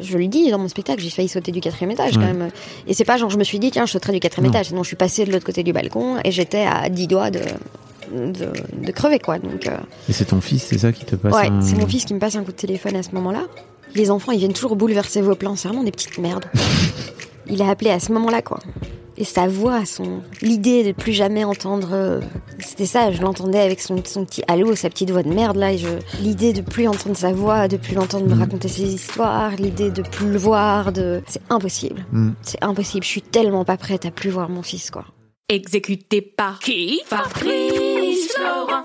Je le dis dans mon spectacle, j'ai failli sauter du quatrième étage quand même. Et c'est pas genre je me suis dit tiens je sauterai du quatrième étage. Non, je suis passée de l'autre côté du balcon et j'étais à 10 doigts de, de, de crever quoi. Donc euh, Et c'est ton fils, c'est ça qui te passe ouais, un- c'est mon fils qui me passe un coup de téléphone à ce moment-là. Les enfants ils viennent toujours bouleverser vos plans, c'est vraiment des petites merdes. Il a appelé à ce moment-là quoi. Et sa voix, son l'idée de plus jamais entendre, euh, c'était ça. Je l'entendais avec son, son petit allô, sa petite voix de merde là. Et je, l'idée de plus entendre sa voix, de plus l'entendre me raconter ses histoires, l'idée de plus le voir, de, c'est impossible. Mm. C'est impossible. Je suis tellement pas prête à plus voir mon fils quoi. Exécuté par qui? Fabrice Florent.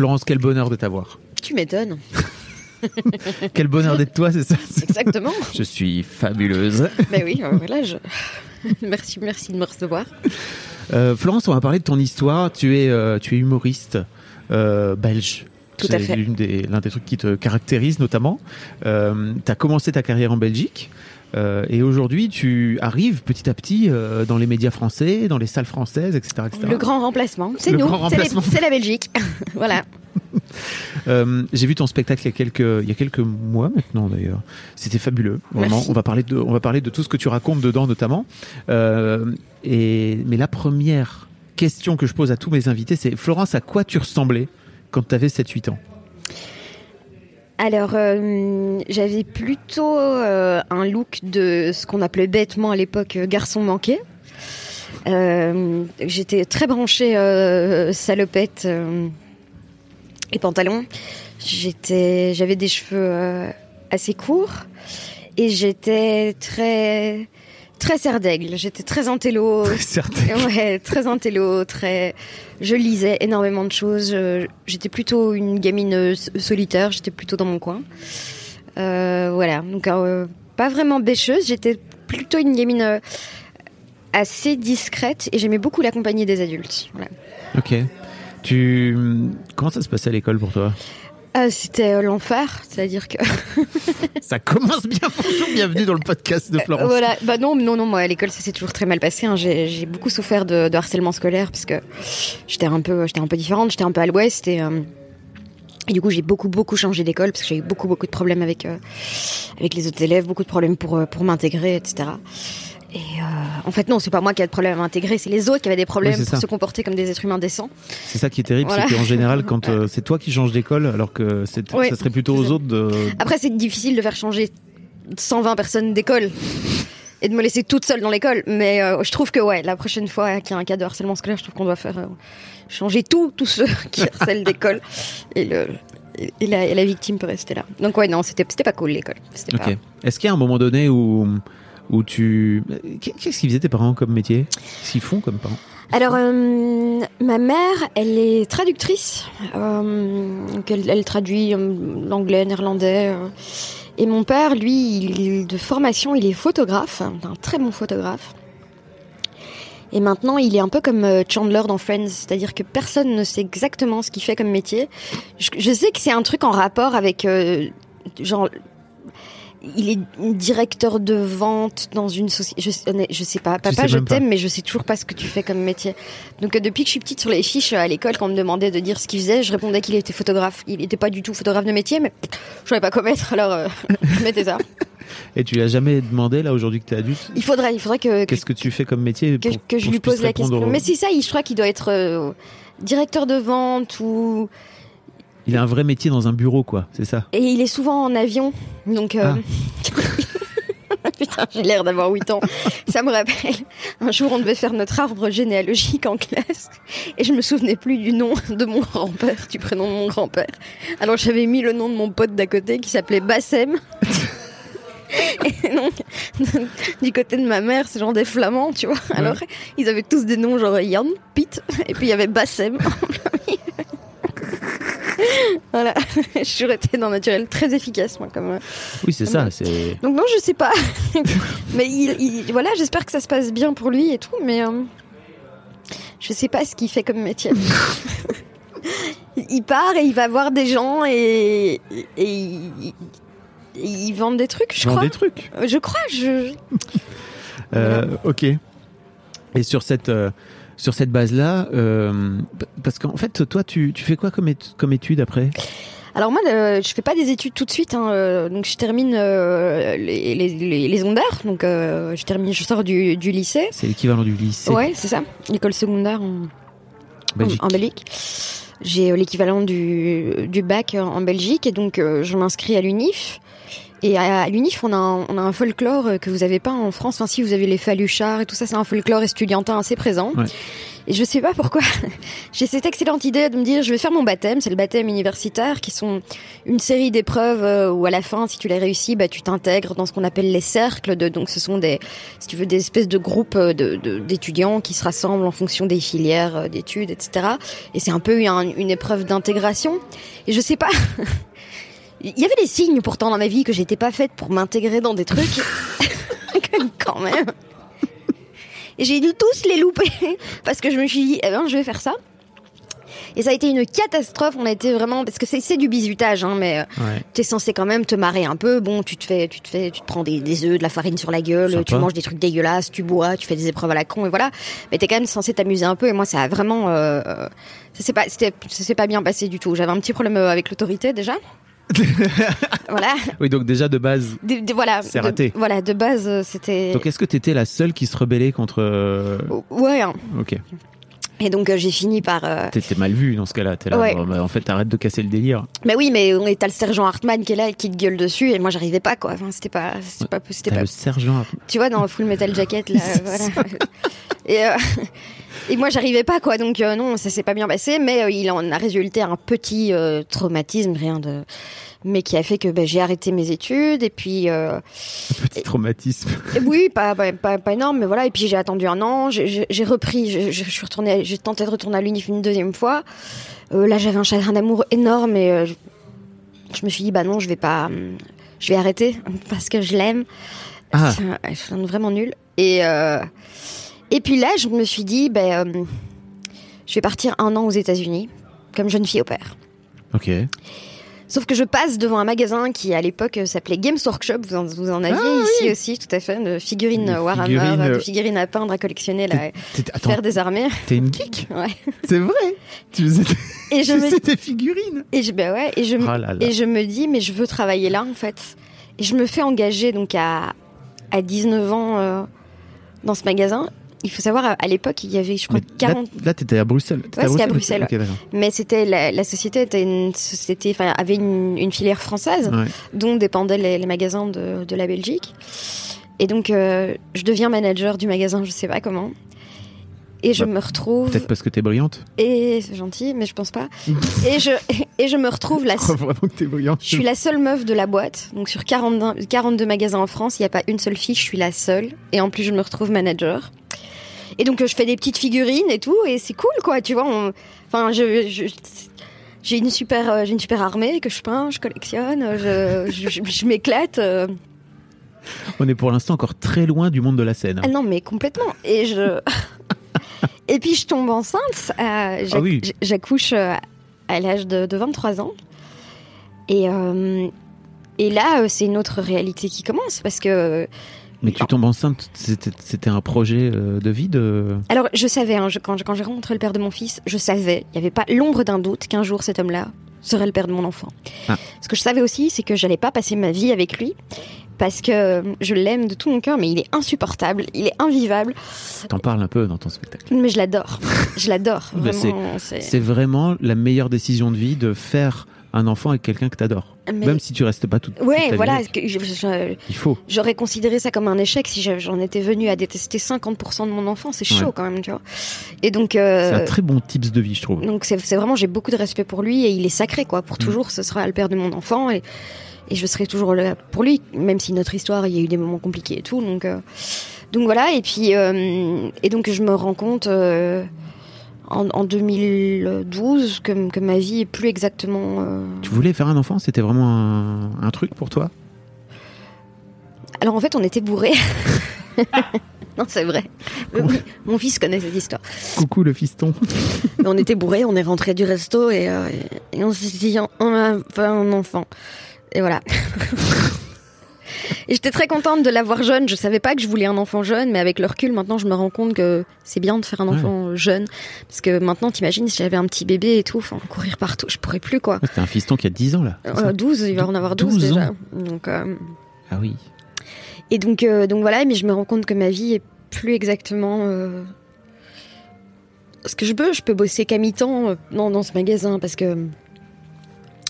Florence, quel bonheur de t'avoir. Tu m'étonnes. Quel bonheur d'être toi, c'est ça Exactement. Je suis fabuleuse. ben oui, euh, voilà. Je... merci, merci de me recevoir. Euh, Florence, on va parler de ton histoire. Tu es, euh, tu es humoriste euh, belge. Tout à C'est fait. l'une des- l'un des trucs qui te caractérise notamment. Euh, tu as commencé ta carrière en Belgique. Euh, et aujourd'hui, tu arrives petit à petit euh, dans les médias français, dans les salles françaises, etc. etc. Le grand remplacement, c'est nous, c'est la Belgique. voilà. Euh, J'ai vu ton spectacle il y a quelques, il y a quelques mois maintenant d'ailleurs. C'était fabuleux. Vraiment. Merci. On va parler de, on va parler de tout ce que tu racontes dedans notamment. Et mais la première question que je pose à tous mes invités, c'est Florence, à quoi tu ressemblais quand tu avais 7-8 ans? Alors, euh, j'avais plutôt euh, un look de ce qu'on appelait bêtement à l'époque euh, garçon manqué. J'étais très branchée salopette et pantalon. J'avais des cheveux assez courts et j'étais très très serre d'aigle. J'étais très intello. Certains. Ouais, très intello, très. Je lisais énormément de choses. J'étais plutôt une gamine euh, solitaire. J'étais plutôt dans mon coin. Euh, voilà. Donc euh, pas vraiment bêcheuse. J'étais plutôt une gamine assez discrète et j'aimais beaucoup la compagnie des adultes. Voilà. Ok. Tu comment ça se passait à l'école pour toi? Euh, C'était euh, l'enfer, c'est-à-dire que Ça commence bien. Bonjour, bienvenue dans le podcast de Florence. voilà. Bah non, non, non. Moi, à l'école, ça s'est toujours très mal passé. hein. J'ai beaucoup souffert de, de harcèlement scolaire parce que j'étais un peu, j'étais un peu différente. J'étais un peu à l'ouest et, euh, et du coup, j'ai beaucoup, beaucoup changé d'école parce que j'ai eu beaucoup, beaucoup de problèmes avec euh, avec les autres élèves, beaucoup de problèmes pour euh, pour m'intégrer, etc. Et euh, en fait, non, c'est pas moi qui ai de problème à m'intégrer, c'est les autres qui avaient des problèmes Oui, pour ça. se comporter comme des êtres humains décents. C'est ça qui est terrible, Voilà. c'est qu'en général, quand euh, c'est toi qui changes d'école, alors que Oui, ça serait plutôt aux autres de. Après, c'est difficile de faire changer 120 personnes d'école et de me laisser toute seule dans l'école. Mais euh, je trouve que ouais, la prochaine fois qu'il y a un cas de harcèlement scolaire, je trouve qu'on doit faire euh, changer tout, tous ceux qui harcèlent d'école et le et et la, et la victime peut rester là. Donc ouais, non, c'était pas cool l'école. Pas- Est-ce qu'il y a un moment donné où où tu qu'est-ce qu'ils faisaient tes parents comme métier? Qu'ils font comme parents? Alors, euh, ma mère, elle est traductrice. Euh, elle, traduit euh, l'anglais, néerlandais. et mon père, lui, de formation, il est photographe, un très bon photographe. Et maintenant, il est un peu comme Chandler dans Friends, c'est-à-dire que personne ne sait exactement ce qu'il fait comme métier. Je, sais que c'est un truc en rapport avec, genre, il est directeur de vente dans une société. Je, je sais pas. Papa, sais je t'aime, mais je sais toujours pas ce que tu fais comme métier. Donc euh, depuis que je suis petite sur les fiches euh, à l'école, quand on me demandait de dire ce qu'il faisait, je répondais qu'il était photographe. Il était pas du tout photographe de métier, mais je savais pas quoi mettre, alors euh, je mettais ça. Et tu lui as jamais demandé, là, aujourd'hui que tu es adulte, Il faudrait, il faudrait que, que, qu'est-ce que tu fais comme métier que, pour- que je pour lui pose la question. Mais c'est ça, je crois qu'il doit être euh, directeur de vente ou Il a un vrai métier dans un bureau, quoi, c'est ça? Et il est souvent en avion. Donc euh, Putain, j'ai l'air d'avoir 8 ans. Ça me rappelle. Un jour, on devait faire notre arbre généalogique en classe. Et je me souvenais plus du nom de mon grand-père, du prénom de mon grand-père. Alors, j'avais mis le nom de mon pote d'à côté qui s'appelait Bassem. Et donc, du côté de ma mère, c'est genre des flamands, tu vois. Alors, ils avaient tous des noms genre Jan, Pete, et puis il y avait Bassem. voilà, je suis restée dans naturel très efficace, moi, comme. euh, Oui, c'est ça, c'est... donc non, je sais pas. mais il, il- voilà, j'espère que ça se passe bien pour lui et tout, mais euh, je sais pas ce qu'il fait comme métier. il part et il va voir des gens et, et il, il- il vend des trucs, je Vend crois. des trucs. Je crois, je. Euh, ok. Et sur cette, euh, sur cette base-là, euh, parce qu'en fait, toi, tu, tu fais quoi comme, comme étude après? Alors moi, euh, je fais pas des études tout de suite. hein, euh, donc je termine euh, les, les, les. Donc je termine, je sors du, du lycée. C'est l'équivalent du lycée Ouais, c'est ça. L'école secondaire en, Belgique. en, en Belgique. J'ai l'équivalent du, du bac en Belgique et donc je m'inscris à l'UNIF. Et à, l'UNIF, on a, un, on a un folklore euh, que vous avez pas en France. Enfin, si vous avez les Faluchards et tout ça, c'est un folklore estudiantin assez présent. Ouais. Et je sais pas pourquoi. J'ai cette excellente idée de me dire, je vais faire mon baptême. C'est le baptême universitaire, qui sont une série d'épreuves euh, où à la fin, si tu les réussis, bah, tu t'intègres dans ce qu'on appelle les cercles. De, donc, ce sont des, si tu veux, des espèces de groupes euh, de- de- d'étudiants qui se rassemblent en fonction des filières d'études, etc. Et c'est un peu un- une épreuve d'intégration. Et je sais pas. Il y avait des signes pourtant dans ma vie que j'étais pas faite pour m'intégrer dans des trucs. Quand même. Et j'ai dû tous les louper parce que je me suis dit, eh ben, je vais faire ça. Et ça a été une catastrophe. On a été vraiment parce que c'est c'est du bizutage, hein, mais euh, Ouais. t'es censé quand même te marrer un peu. Bon, tu te fais, tu te fais, tu te prends des, des œufs, de la farine sur la gueule, Sympa. tu manges des trucs dégueulasses, tu bois, tu fais des épreuves à la con et voilà. Mais t'es quand même censé t'amuser un peu. Et moi, ça a vraiment, euh, ça s'est pas, c'était, ça s'est pas bien passé du tout. J'avais un petit problème euh, avec l'autorité déjà. Voilà, Oui, donc déjà de base. De- de- voilà. C'est de- raté. voilà, de base, euh, c'était. Donc est-ce que tu étais la seule qui se rebellait contre... euh, Ouais. hein. Ok. Et donc euh, j'ai fini par. euh, T'étais mal vu dans ce cas-là. T'es là, Ouais. bah, en fait, arrête de casser le délire. Mais oui, mais on est t'as le sergent Hartmann qui est là et qui te gueule dessus et moi j'arrivais pas quoi. Enfin, c'était pas, c'était pas, c'était pas. le sergent. Tu vois dans Full Metal Jacket là, voilà. Et euh, et moi j'arrivais pas quoi. Donc euh, non, ça s'est pas bien passé, mais euh, il en a résulté un petit euh, traumatisme, rien de, mais qui a fait que ben, j'ai arrêté mes études et puis. Petit traumatisme. Et Oui, pas, pas, pas, pas énorme, mais voilà. Et puis j'ai attendu un an, j'ai- repris, je, je suis retournée, j'ai tenté de retourner à l'UNIF une deuxième fois. Là, j'avais un chagrin d'amour énorme et je, je me suis dit, bah non, je vais pas, je vais arrêter parce que je l'aime. Ah. C'est un- Je suis vraiment nulle. Et, et puis là, je me suis dit, ben, euh, je vais partir un an aux États-Unis comme jeune fille au père. Ok. Sauf que je passe devant un magasin qui à l'époque euh, s'appelait Games Workshop. Vous en, vous en aviez Ah, ici aussi, tout à fait, de figurines Warhammer, figurines, euh, de euh, figurines à peindre, à collectionner, là, Attends, faire des armées. t'es une geek Ouais. C'est vrai Tu faisais Et je tu me, faisais tes figurines et je, ben ouais, et je, me- là là. et je me dis, mais je veux travailler là en fait. Et je me fais engager donc à à 19 ans euh, dans ce magasin. Il faut savoir, à- l'époque, il y avait, je crois, Mais 40 Là, là, t'étais à Bruxelles. Ouais, c'était à Bruxelles. Mais c'était la, la société était une société, enfin avait une, une filière française Ouais. dont dépendaient les, les magasins de, de la Belgique. Et donc euh, je deviens manager du magasin, je sais pas comment. Et je Bah, me retrouve Peut-être parce que t'es brillante. et c'est gentil, mais je pense pas. et je et je me retrouve la Je crois vraiment que t'es brillante. je suis la seule meuf de la boîte. Donc sur 42, 42 magasins en France, il n'y a pas une seule fille, je suis la seule. Et en plus, je me retrouve manager. Et donc, euh, je fais des petites figurines et tout, et c'est cool, quoi, tu vois. on- Enfin, je, je- j'ai une super, euh, j'ai une super armée que je peins, je collectionne, je, je, je- je m'éclate. euh. On est pour l'instant encore très loin du monde de la scène. Ah non, mais complètement. Et je, et puis je tombe enceinte. euh, Ah oui. J'accouche à l'âge de, de 23 ans. Et, et là, c'est une autre réalité qui commence parce que. Mais tu tombes enceinte, c'était un projet euh, de vie de... Alors, je savais, hein, je- quand, quand j'ai rencontré le père de mon fils, je savais, il n'y avait pas l'ombre d'un doute qu'un jour cet homme-là serait le père de mon enfant. Ah. Ce que je savais aussi, c'est que j'allais pas passer ma vie avec lui parce que euh, je l'aime de tout mon cœur, mais il est insupportable, il est invivable, T'en parles un peu dans ton spectacle. mais je l'adore. Je l'adore. C'est vraiment la meilleure décision de vie de faire un enfant avec quelqu'un que t'adores. Mais- Même si tu restes pas toute, toute Ouais, ta voilà. vie. que je- je- Il faut. J'aurais considéré ça comme un échec si j'en étais venue à détester 50% de mon enfant. C'est chaud Ouais. quand même, tu vois. Et donc, euh, C'est un très bon tips de vie, je trouve. donc c'est vraiment, j'ai beaucoup de respect pour lui et il est sacré, quoi. Pour toujours, ce sera le père de mon enfant et, et je serai toujours là pour lui, même si notre histoire, il y a eu des moments compliqués et tout. Donc, euh, donc voilà. Et puis, euh, et donc je me rends compte en, en 2012 que, que ma vie est plus exactement. euh, Tu voulais faire un enfant C'était vraiment un, un truc pour toi? Alors en fait, on était bourrés. non, c'est vrai. Mon fils connaît cette histoire. Coucou le fiston. On était bourrés, on est rentré du resto et, euh, et on s'est dit on va faire un enfant. Et voilà. et j'étais très contente de l'avoir jeune. Je savais pas que je voulais un enfant jeune, mais avec le recul, maintenant, je me rends compte que c'est bien de faire un Ouais. enfant jeune. Parce que maintenant, t'imagines, si j'avais un petit bébé et tout, enfin, courir partout, je pourrais plus, quoi. C'était un fiston qui a 10 ans là. c'est ça Euh, 12, il va en avoir 12, 12 déjà. Donc, euh, Ah oui. Et donc, euh, donc voilà, mais je me rends compte que ma vie est plus exactement euh, ce que je peux. Je peux bosser qu'à mi-temps euh, dans, dans ce magasin parce que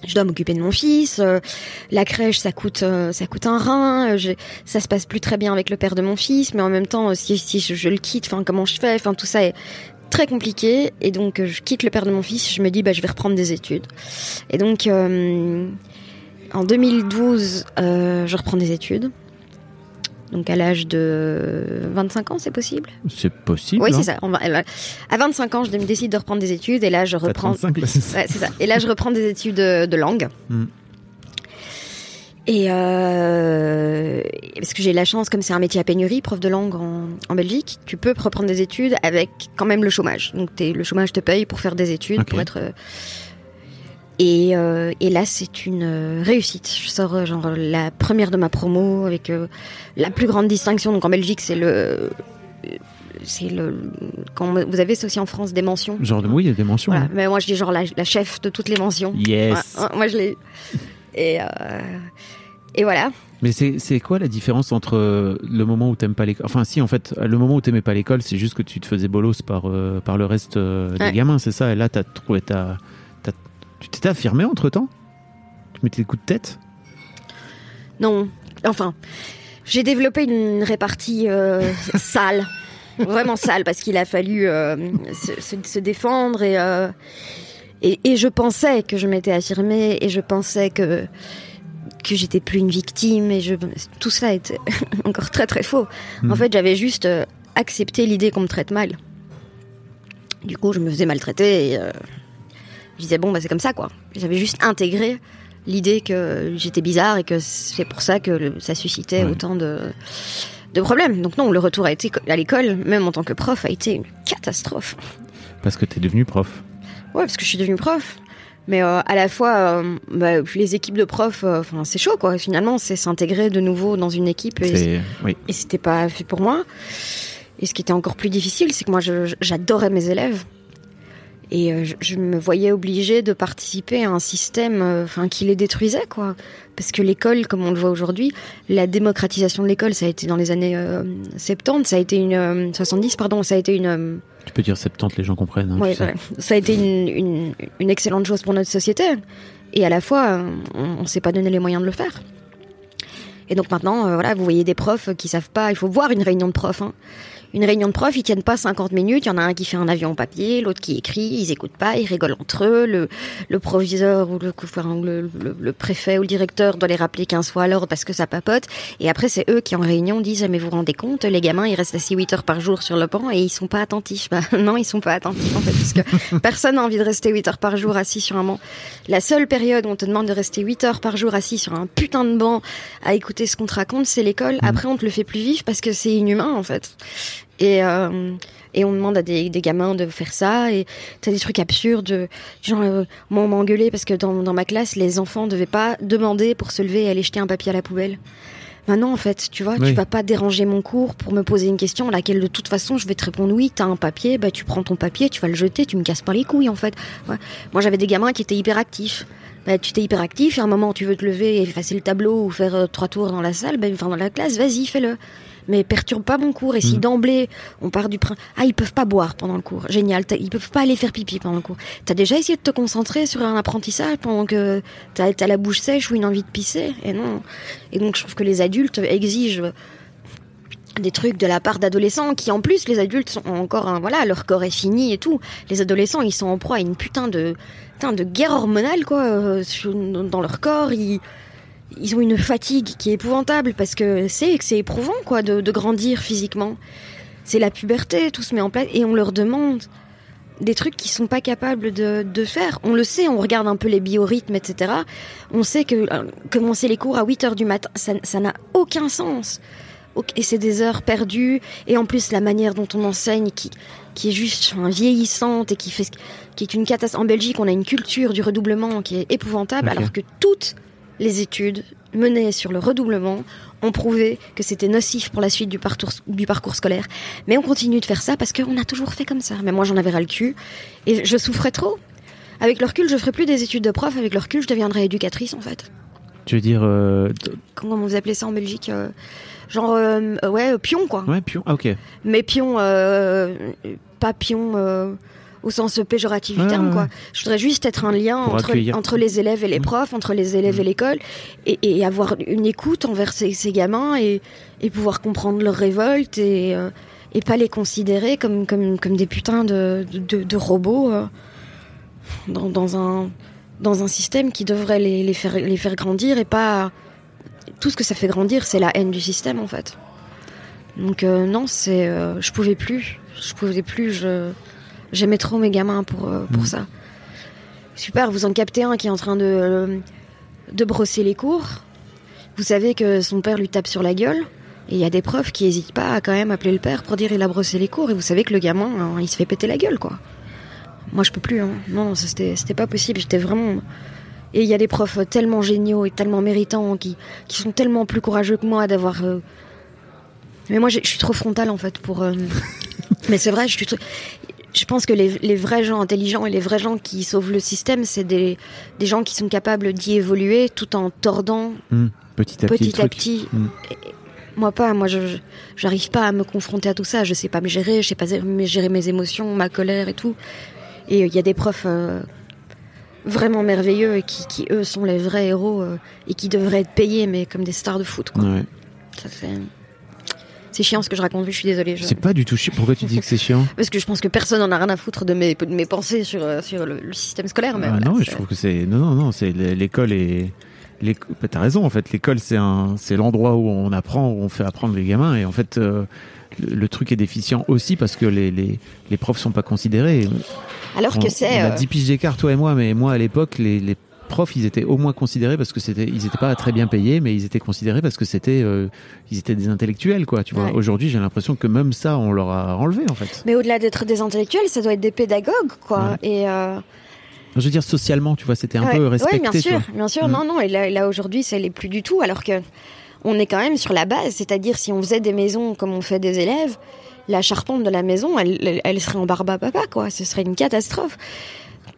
je dois m'occuper de mon fils. euh, la crèche, ça coûte, euh, ça coûte un rein. euh, ça se passe plus très bien avec le père de mon fils, mais en même temps, si, je, le quitte, enfin comment je fais, enfin tout ça est très compliqué. Et donc, je quitte le père de mon fils. Je me dis, bah, je vais reprendre des études. Et donc, en 2012, euh, je reprends des études. Donc à l'âge de 25 ans, c'est possible? C'est possible. Oui, hein c'est ça. On va- à 25 ans, je décide de reprendre des études et là, je reprends. 35, là, c'est ça. Ouais, c'est ça. Et là, je reprends des études de, de langue. Mm. Et euh, parce que j'ai la chance, comme c'est un métier à pénurie, prof de langue en, en Belgique, tu peux reprendre des études avec quand même le chômage. Donc t'es- le chômage te paye pour faire des études, pour être. Euh, Et, euh, et là, c'est une euh, réussite. Je sors euh, genre la première de ma promo avec euh, la plus grande distinction. Donc en Belgique, c'est le, c'est le quand vous avez aussi en France des mentions? Genre de oui, il y a des mentions. Voilà. hein. Mais moi, je dis genre la, la chef de toutes les mentions. Yes. Ouais, moi, je l'ai eu. Et, euh, et voilà. Mais c'est quoi la différence entre le moment où t'aimes pas l'école Enfin, si, en fait, le moment où t'aimais pas l'école, c'est juste que tu te faisais bolos par, par le reste des Ouais. gamins, c'est ça? Et là, t'as trouvé ta. Tu t'étais affirmé entre temps Tu mettais des coups de tête? Non, enfin, j'ai développé une répartie euh, sale, vraiment sale, parce qu'il a fallu euh, se, se- se défendre et, euh, et et je pensais que je m'étais affirmée et je pensais que que j'étais plus une victime et je tout ça était encore très très faux. En Mhm. fait, j'avais juste accepté l'idée qu'on me traite mal. Du coup, je me faisais maltraiter et je disais bon bah c'est comme ça quoi. J'avais juste intégré l'idée que j'étais bizarre et que c'est pour ça que le- ça suscitait Ouais. autant de, de problèmes. Donc non, le retour a été à l'école, même en tant que prof, a été une catastrophe. Parce que t'es devenu prof. Ouais, parce que je suis devenue prof. Mais euh, à la fois, euh, bah, les équipes de profs, euh, c'est chaud quoi. Finalement, c'est s'intégrer de nouveau dans une équipe et. Oui. et c'était pas fait pour moi. Et ce qui était encore plus difficile, c'est que moi, j'adorais mes élèves. Et euh, je, je me voyais obligée de participer à un système euh, enfin, qui les détruisait, quoi. Parce que l'école, comme on le voit aujourd'hui, la démocratisation de l'école, ça a été dans les années euh, 70, ça a été une... euh, 70, pardon, ça a été une... euh, Tu peux dire 70, les gens comprennent. hein, Ouais, ouais. Ça a été une, une, une excellente chose pour notre société. Et à la fois, euh, on ne s'est pas donné les moyens de le faire. Et donc maintenant, euh, voilà, vous voyez des profs qui savent pas. Il faut voir une réunion de profs. hein. Une réunion de profs, ils tiennent pas 50 minutes. Il y en a un qui fait un avion en papier, l'autre qui écrit. Ils écoutent pas, ils rigolent entre eux. Le, le proviseur ou le, enfin, le, le- le préfet ou le directeur doit les rappeler 15 fois à l'ordre parce que ça papote. Et après, c'est eux qui en réunion disent ah, mais vous vous rendez compte, les gamins, ils restent assis 8 heures par jour sur le banc et ils sont pas attentifs. Bah, non, ils sont pas attentifs en fait, parce que personne n'a envie de rester 8 heures par jour assis sur un banc. La seule période où on te demande de rester 8 heures par jour assis sur un putain de banc à écouter ce qu'on te raconte, c'est l'école. Après, on te le fait plus vif parce que c'est inhumain en fait. Et, euh, et on demande à des, des gamins de faire ça. Et t'as des trucs absurdes. Genre, euh, moi, on m'a engueulé parce que dans, dans ma classe, les enfants devaient pas demander pour se lever et aller jeter un papier à la poubelle. Maintenant, en fait, tu vois, Oui. tu vas pas déranger mon cours pour me poser une question à laquelle de toute façon je vais te répondre oui. T'as un papier, bah tu prends ton papier, tu vas le jeter, tu me casses pas les couilles en fait. Ouais. Moi, j'avais des gamins qui étaient hyperactifs. Bah, tu t'es hyperactif, et à un moment tu veux te lever et effacer le tableau ou faire euh, trois tours dans la salle, bah, enfin dans la classe, vas-y, fais-le. Mais perturbe pas mon cours. Et si d'emblée on part du principe, ah ils peuvent pas boire pendant le cours, génial. Ils peuvent pas aller faire pipi pendant le cours. T'as déjà essayé de te concentrer sur un apprentissage pendant que t'as as la bouche sèche ou une envie de pisser? Et non. Et donc je trouve que les adultes exigent des trucs de la part d'adolescents qui en plus les adultes sont encore un, voilà leur corps est fini et tout les adolescents ils sont en proie à une putain de putain de guerre hormonale quoi euh, dans leur corps ils ils ont une fatigue qui est épouvantable parce que c'est que c'est éprouvant quoi de, de grandir physiquement c'est la puberté tout se met en place et on leur demande des trucs qu'ils sont pas capables de, de faire. On le sait, on regarde un peu les biorhythmes, etc. On sait que euh, commencer les cours à 8 heures du matin, ça n'a aucun sens. Et c'est des heures perdues. Et en plus, la manière dont on enseigne, qui, qui est juste enfin, vieillissante et qui, fait, qui est une catastrophe. En Belgique, on a une culture du redoublement qui est épouvantable, alors que toutes les études menées sur le redoublement ont prouvé que c'était nocif pour la suite du parcours, du parcours scolaire. Mais on continue de faire ça parce qu'on a toujours fait comme ça. Mais moi, j'en avais ras le cul. Et je souffrais trop. Avec le recul, je ferais plus des études de prof. Avec le recul, je deviendrais éducatrice, en fait. Tu veux dire. euh, Comment vous appelez ça en Belgique euh, Genre, euh, ouais, euh, pion, quoi. Ouais, pion. Ah, ok. Mais pion, pas pion au sens péjoratif du terme, quoi. Je voudrais juste être un lien entre, entre les élèves et les Mhm. profs, entre les élèves et l'école, et, et avoir une écoute envers ces, ces gamins et, et pouvoir comprendre leurs révoltes et, euh, et pas les considérer comme, comme, comme des putains de, de, de robots euh, dans, dans, un, dans un système qui devrait les, les, faire, les faire grandir et pas. Tout ce que ça fait grandir, c'est la haine du système en fait. Donc euh, non, c'est, euh, je pouvais plus, je pouvais plus. Je, j'aimais trop mes gamins pour euh, pour Mhm. ça. Super, vous en captez un qui est en train de euh, de brosser les cours. Vous savez que son père lui tape sur la gueule. Et il y a des profs qui hésitent pas à quand même appeler le père pour dire il a brossé les cours. Et vous savez que le gamin, hein, il se fait péter la gueule, quoi. Moi, je peux plus. Hein. Non, non, c'était, pas possible. J'étais vraiment. Et il y a des profs tellement géniaux et tellement méritants qui, qui sont tellement plus courageux que moi d'avoir. euh, Mais moi, je suis trop frontale en fait pour. euh, Mais c'est vrai, je suis. Je pense que les, les vrais gens intelligents et les vrais gens qui sauvent le système, c'est des, des gens qui sont capables d'y évoluer tout en tordant Hmm, Petit à petit. petit à petit. Mm. Et- et Moi pas, moi je j'arrive pas à me confronter à tout ça, je sais pas me gérer, je sais pas gérer mes émotions, ma colère et tout. Et il y a des profs euh, vraiment merveilleux et qui, qui eux sont les vrais héros euh, et qui devraient être payés mais comme des stars de foot quoi. Ouais. Ça, c'est chiant ce que je raconte, je suis désolée. je- C'est pas du tout chiant. Pourquoi tu dis que c'est chiant Parce que je pense que personne en a rien à foutre de mes, de mes pensées sur, euh, sur le, le système scolaire. Mais Ah, voilà, Non, je trouve que c'est. Non, non, non, c'est l'é- l'école et. l'éc- bah, T'as raison, en fait. L'école, c'est un, l'endroit où on apprend, où on fait apprendre les gamins. Et en fait, euh, le, le truc est déficient aussi parce que les, les, les profs sont pas considérés. Alors on, que c'est. on a euh, 10 piges d'écart, toi et moi, mais moi, à l'époque, les, les profs, ils étaient au moins considérés parce que c'était, ils étaient pas très bien payés, mais ils étaient considérés parce que c'était, euh, ils étaient des intellectuels, quoi. Tu vois. Ouais. Aujourd'hui, j'ai l'impression que même ça, on leur a enlevé, en fait. Mais au-delà d'être des intellectuels, ça doit être des pédagogues, quoi. Et. euh, Je veux dire, socialement, tu vois, c'était un Ouais, peu respecté. bien tu sûr, bien sûr. Mm. Non, non. Et là, là aujourd'hui, ça l'est plus du tout. Alors que on est quand même sur la base, c'est-à-dire si on faisait des maisons comme on fait des élèves, la charpente de la maison, elle, elle, elle serait en barbe à papa, quoi. Ce serait une catastrophe.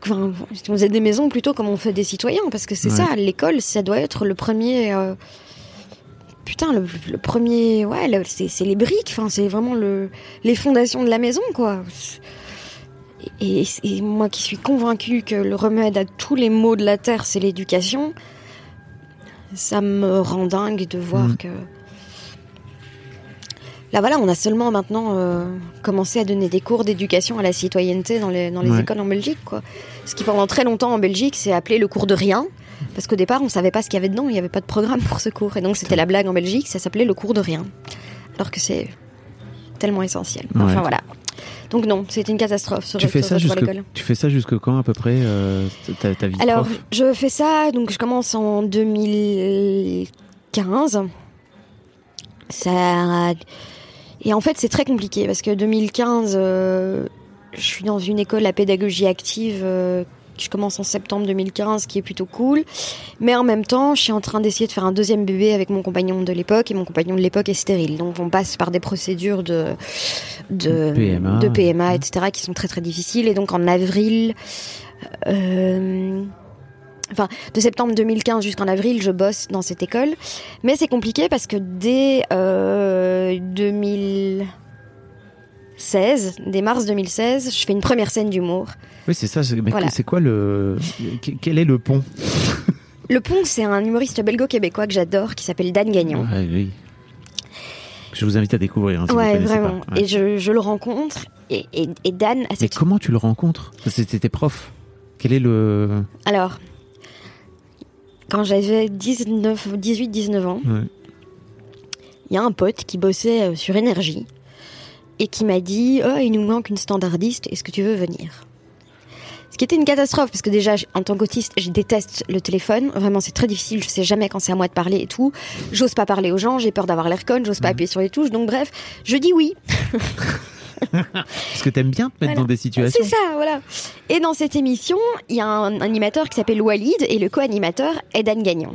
Enfin, on faisait des maisons plutôt comme on fait des citoyens, parce que c'est Ouais. ça, l'école, ça doit être le premier. euh, Putain, le, le premier, ouais, le- c'est les briques, enfin, c'est vraiment le, les fondations de la maison, quoi. Et, et moi qui suis convaincue que le remède à tous les maux de la terre, c'est l'éducation, ça me rend dingue de voir Mhm. que. Là voilà, on a seulement maintenant euh, commencé à donner des cours d'éducation à la citoyenneté dans les, dans les Ouais. écoles en Belgique, quoi. Ce qui pendant très longtemps en Belgique, c'est appelé le cours de rien. Parce qu'au départ, on savait pas ce qu'il y avait dedans, il n'y avait pas de programme pour ce cours. Et donc, c'était la blague en Belgique, ça s'appelait le cours de rien. Alors que c'est tellement essentiel. Ouais. Enfin, voilà. Donc, non, c'était une catastrophe sur, Tu fais ça jusque, l'école. tu fais ça jusque quand à peu près euh, ta, ta vie Alors, prof? je fais ça, donc je commence en 2015. Ça. Et en fait, c'est très compliqué parce que 2015, euh, je suis dans une école à pédagogie active. euh, je commence en septembre 2015, qui est plutôt cool. Mais en même temps, je suis en train d'essayer de faire un deuxième bébé avec mon compagnon de l'époque, et mon compagnon de l'époque est stérile. Donc on passe par des procédures de, de, PMA. de PMA, etc., qui sont très très difficiles. Et donc en avril, euh, enfin de septembre 2015 jusqu'en avril, je bosse dans cette école. Mais c'est compliqué parce que dès euh, 2016, dès mars 2016, je fais une première scène d'humour. Oui, c'est ça. mais Voilà. C'est quoi le. que- Quel est le pont? Le Pont, c'est un humoriste belgo-québécois que j'adore qui s'appelle Dan Gagnon. Ouais, oui. Je vous invite à découvrir. hein, si Ouais, vraiment. pas. Ouais. Et je, je le rencontre et, et, et Dan a Mais comment tu le rencontres? C'était tes profs. Quel est le. Alors, quand j'avais 19, 18-19 ans, Ouais. il y a un pote qui bossait euh, sur énergie et qui m'a dit oh il nous manque une standardiste est-ce que tu veux venir? Ce qui était une catastrophe parce que déjà en tant qu'autiste je déteste le téléphone. Vraiment c'est très difficile je sais jamais quand c'est à moi de parler et tout. J'ose pas parler aux gens j'ai peur d'avoir l'air conne j'ose pas appuyer sur les touches. Donc bref je dis oui Parce que t'aimes bien te mettre Voilà. dans des situations. c'est ça voilà et dans cette émission il y a un animateur qui s'appelle Walid et le co-animateur est Dan Gagnon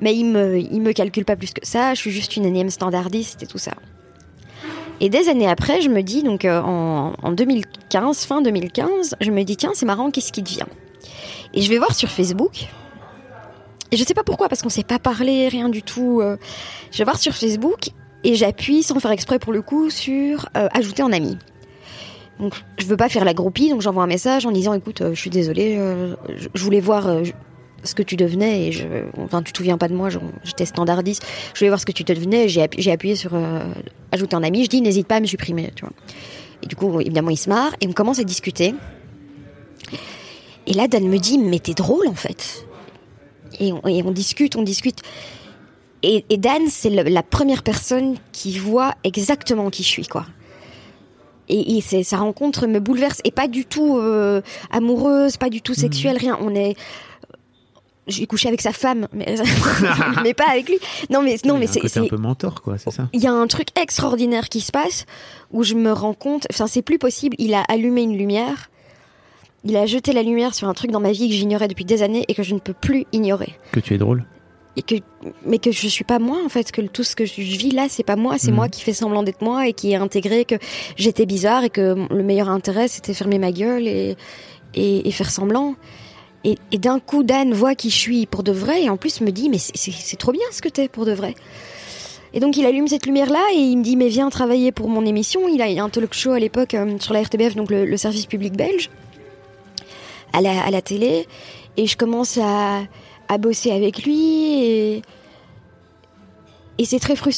mais il me il me calcule pas plus que ça je suis juste une énième standardiste et tout ça Et des années après, je me dis, donc euh, en, en 2015, fin 2015, je me dis, tiens, c'est marrant, qu'est-ce qui devient? Et je vais voir sur Facebook. Et je sais pas pourquoi, parce qu'on s'est pas parlé, rien du tout. euh, je vais voir sur Facebook et j'appuie, sans faire exprès pour le coup, sur euh, ajouter en ami. Donc, je veux pas faire la groupie, donc j'envoie un message en disant, écoute, euh, je suis désolée, euh, je, voulais voir euh, ce que tu devenais et je, enfin, tu te souviens pas de moi, j'étais standardiste. Je voulais voir ce que tu devenais. J'ai appu- j'ai appuyé sur ajouter en ami. Je dis, n'hésite pas à me supprimer, tu vois. Et du coup, évidemment, il se marre et on commence à discuter. Et là, Dan me dit, mais t'es drôle en fait. Et on, discute, on discute. Et, et Dan, c'est la première personne qui voit exactement qui je suis, quoi. Et, et c'est- sa rencontre me bouleverse. Et pas du tout euh, amoureuse, pas du tout sexuelle, rien. On est. J'ai couché avec sa femme, mais, mais pas avec lui. Non, mais, non, mais c'est. côté un c'est- peu mentor, quoi, c'est ça? Il y a un truc extraordinaire qui se passe où je me rends compte, enfin c'est plus possible, il a allumé une lumière, il a jeté la lumière sur un truc dans ma vie que j'ignorais depuis des années et que je ne peux plus ignorer. Que tu es drôle. Et que, mais que je suis pas moi en fait, que tout ce que je vis là c'est pas moi, c'est Mhm. moi qui fais semblant d'être moi et qui ai intégré que j'étais bizarre et que le meilleur intérêt c'était fermer ma gueule et, et, et faire semblant. Et, et d'un coup, Dan voit qui je suis pour de vrai et en plus me dit mais c'est- trop bien ce que t'es pour de vrai. Et donc il allume cette lumière-là et il me dit mais viens travailler pour mon émission. Il a, a un talk show à l'époque euh, sur la RTBF, donc le, le service public belge, à la, à la télé. Et je commence à, à bosser avec lui et, et c'est très frustrant.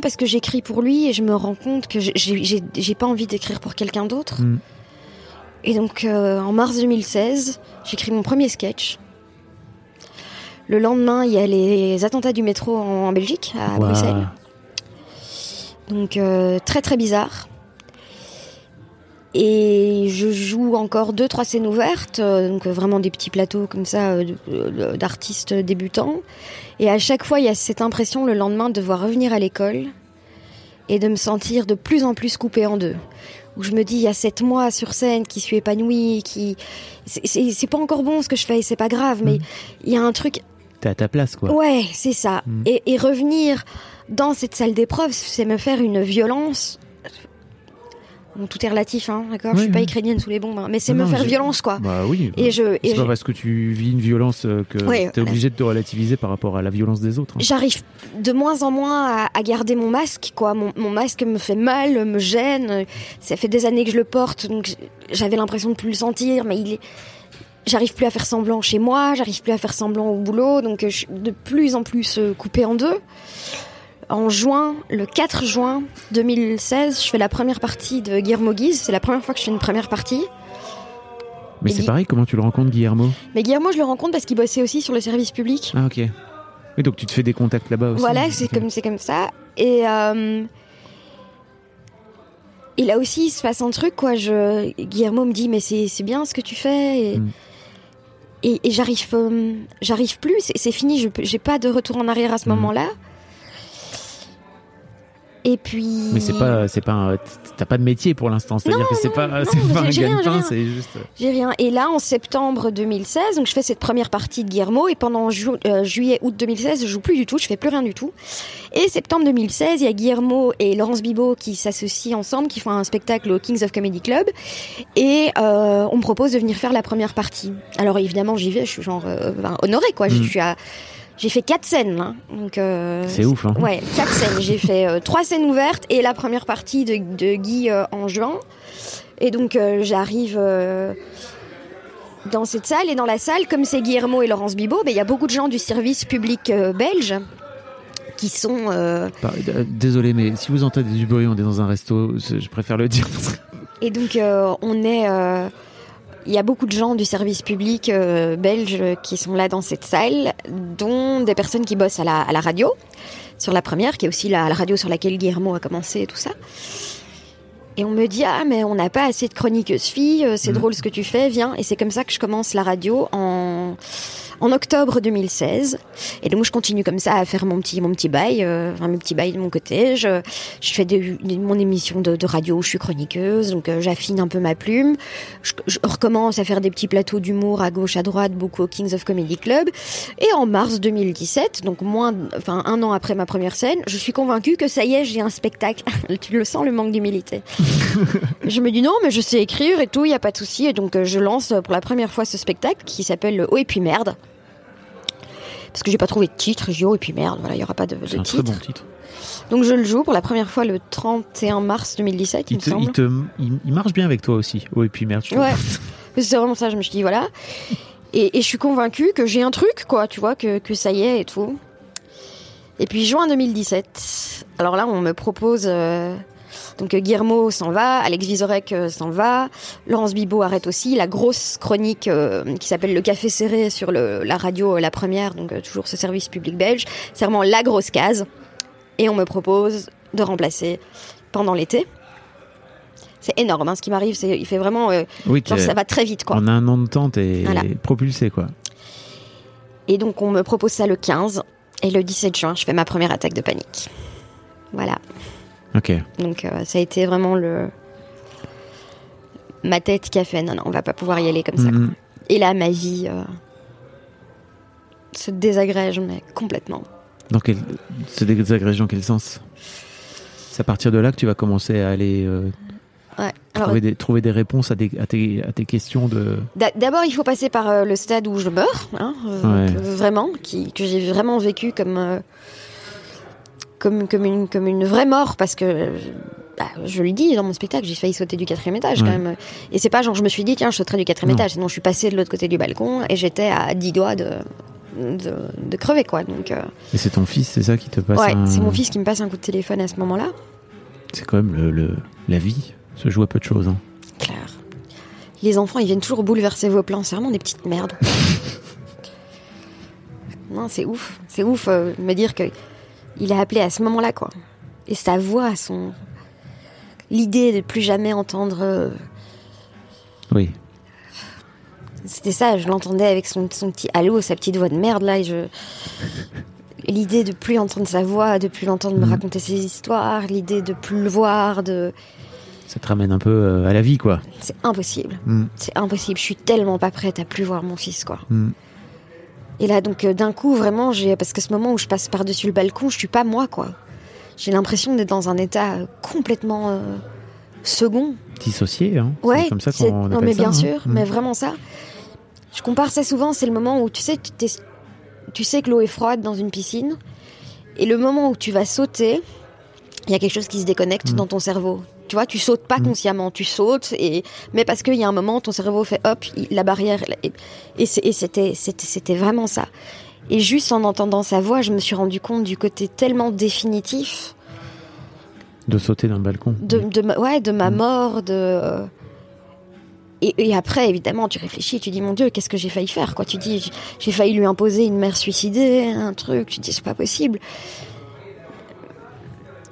Parce que j'écris pour lui et je me rends compte que j'ai- pas envie d'écrire pour quelqu'un d'autre. Mm. Et donc euh, en mars 2016, j'écris mon premier sketch. Le lendemain, il y a les attentats du métro en, en Belgique, à. Bruxelles. Donc euh, très très bizarre. Et je joue encore deux trois scènes ouvertes, euh, donc vraiment des petits plateaux comme ça d'artistes débutants. Et à chaque fois, il y a cette impression le lendemain de devoir revenir à l'école et de me sentir de plus en plus coupée en deux. Où je me dis, il y a sept mois sur scène qui suis épanouie, qui c'est- c'est c'est pas encore bon ce que je fais, c'est pas grave, mais il y a un truc T'es à ta place, quoi. Ouais, c'est ça. Mm. Et, et revenir dans cette salle d'épreuve, c'est me faire une violence. Bon, tout est relatif, hein, d'accord Je suis pas ukrainienne sous les bombes, hein, mais c'est me non, faire violence, quoi. Bah oui. Et je, et C'est je- pas parce que tu vis une violence euh, que Ouais, t'es obligé de te relativiser par rapport à la violence des autres. hein. j'arrive de moins en moins à, à garder mon masque, quoi. Mon, mon masque me fait mal, me gêne. Ça fait des années que je le porte, donc j'avais l'impression de plus le sentir, mais il est, j'arrive plus à faire semblant chez moi, j'arrive plus à faire semblant au boulot, donc je suis de plus en plus euh, coupée en deux. En juin, le 4 juin 2016, je fais la première partie de Guillermo Guise. C'est la première fois que je fais une première partie. Mais Et c'est Gui- pareil, comment tu le rencontres, Guillermo? Mais Guillermo, je le rencontre parce qu'il bossait aussi sur le service public. Ah, ok. Oui, donc tu te fais des contacts là-bas aussi. Voilà, c'est comme, comme ça. Et, euh, et là aussi, il se passe un truc, quoi. Je, Guillermo me dit, mais c'est, bien ce que tu fais. Et, Mm. et, et j'arrive, euh, j'arrive plus. C'est, fini. J'ai pas de retour en arrière à ce Mm. moment-là. Et puis. Mais c'est pas, c'est pas, t'as pas de métier pour l'instant. C'est-à-dire que c'est pas, non, pas un gagne-pain, c'est juste. J'ai rien. Et là, en septembre 2016, donc je fais cette première partie de Guillermo et pendant ju- euh, juillet, août 2016, je joue plus du tout, je fais plus rien du tout. Et septembre 2016, il y a Guillermo et Laurence Bibot qui s'associent ensemble, qui font un spectacle au Kings of Comedy Club et euh, on me propose de venir faire la première partie. Alors évidemment, j'y vais, je suis genre euh, ben, honorée quoi. Je Mm. suis à j'ai fait quatre scènes, là. donc euh, C'est ouf, hein. Ouais, quatre scènes. J'ai fait euh, trois scènes ouvertes et la première partie de, de Guy euh, en juin. Et donc j'arrive dans cette salle et dans la salle, comme c'est Guillermo et Laurence Bibot, ben, il y a beaucoup de gens du service public belge qui sont euh, Désolé, mais si vous entendez du bruit, on est dans un resto. Je préfère le dire. et donc on est il y a beaucoup de gens du service public euh, belge qui sont là dans cette salle, dont des personnes qui bossent à la, à la radio, sur la première, qui est aussi la, la radio sur laquelle Guillermo a commencé et tout ça. Et on me dit ah mais on n'a pas assez de chroniqueuses filles, euh, c'est Mhm. drôle ce que tu fais, viens. Et c'est comme ça que je commence la radio en en octobre 2016. Et donc je continue comme ça à faire mon petit mon petit bail, euh, enfin, mes petits bails de mon côté. Je je fais mon émission de, de radio où je suis chroniqueuse, donc euh, j'affine un peu ma plume. Je, je recommence à faire des petits plateaux d'humour à gauche à droite, beaucoup au Kings of Comedy Club. Et en mars 2017, donc moins, enfin un an après ma première scène, je suis convaincue que ça y est, j'ai un spectacle. tu le sens le manque d'humilité. je me dis non, mais je sais écrire et tout, il y a pas de souci. Et donc euh, je lance pour la première fois ce spectacle qui s'appelle le Oh et puis merde. Parce que j'ai pas trouvé de titre, j'ai dit oh et puis merde, voilà, il y aura pas de, de C'est un titre. très bon titre. Donc je le joue pour la première fois le 31 mars 2017, il, Il, me te, semble. il, te- il- il marche bien avec toi aussi. Oh, et puis merde. Ouais. C'est vraiment ça, je me suis dit, voilà. Et, et je suis convaincue que j'ai un truc, quoi, tu vois, que, que ça y est et tout. Et puis juin 2017, alors là, on me propose. euh, donc euh, Guillermo s'en va, Alex Vizorek euh, s'en va, Laurence Bibot arrête aussi, la grosse chronique euh, qui s'appelle Le Café Serré sur le, la radio, la première, donc toujours ce service public belge, c'est vraiment la grosse case. Et on me propose de remplacer pendant l'été. C'est énorme, hein, ce qui m'arrive, c'est il fait vraiment, euh, Oui, genre ça va très vite quoi. En un an de temps, t'es Voilà. propulsé, quoi. Et donc on me propose ça le 15 et le 17 juin, je fais ma première attaque de panique. Voilà. Ok. Donc euh, ça a été vraiment le ma tête qui a fait non non, on va pas pouvoir y aller comme ça. Mhm. quoi. Et là ma vie euh, se désagrège mais complètement. Dans quel... Se désagrège dans quel sens? C'est à partir de là que tu vas commencer à aller euh, Ouais. Alors trouver, des, trouver des réponses à, des, à, tes, à tes questions de. d'a- d'abord il faut passer par euh, le stade où je meurs, hein, euh, Ouais. que- vraiment, qui, que j'ai vraiment vécu comme euh, comme comme une comme une vraie mort parce que bah, je le dis dans mon spectacle, j'ai failli sauter du quatrième étage Ouais. quand même. Et c'est pas genre je me suis dit tiens je sauterai du quatrième Non. étage, sinon je suis passée de l'autre côté du balcon et j'étais à 10 doigts de, de de crever quoi. Donc euh, Et c'est ton fils, c'est ça qui te passe ouais, un- c'est mon fils qui me passe un coup de téléphone à ce moment-là. C'est quand même le, le- la vie se joue à peu de choses. hein. Claire. Les enfants, ils viennent toujours bouleverser vos plans. C'est vraiment des petites merdes. non, c'est ouf. C'est ouf euh, me dire que il a appelé à ce moment-là, quoi. Et sa voix, son l'idée de plus jamais entendre. euh, Oui. C'était ça. Je l'entendais avec son, son petit allô, sa petite voix de merde là. Et je l'idée de plus entendre sa voix, de plus l'entendre me Mhm. raconter ses histoires, l'idée de plus le voir, de Ça te ramène un peu euh, à la vie, quoi. c'est impossible. Mm. C'est impossible. Je suis tellement pas prête à plus voir mon fils, quoi. Mm. Et là, donc, euh, d'un coup, vraiment, j'ai, parce que ce moment où je passe par-dessus le balcon, je suis pas moi, quoi. J'ai l'impression d'être dans un état euh, complètement euh, second. Dissocié, hein. Ouais, comme ça c'est- qu'on non, mais ça, bien hein. sûr, Mm. mais vraiment ça. Je compare ça souvent, c'est le moment où tu sais, tu, t'es- tu sais que l'eau est froide dans une piscine, et le moment où tu vas sauter, il y a quelque chose qui se déconnecte Mm. dans ton cerveau. Tu vois, tu sautes pas consciemment, tu sautes et mais parce qu'il y a un moment, ton cerveau fait hop, la barrière et, c'était c'était vraiment ça. Et juste en entendant sa voix, je me suis rendu compte du côté tellement définitif De sauter d'un balcon. de, de ma, ouais, de ma mort, de. Et, et après, évidemment, tu réfléchis, tu dis mon Dieu, qu'est-ce que j'ai failli faire quoi Tu dis, j'ai failli lui imposer une mère suicidée, un truc. Tu dis, c'est pas possible.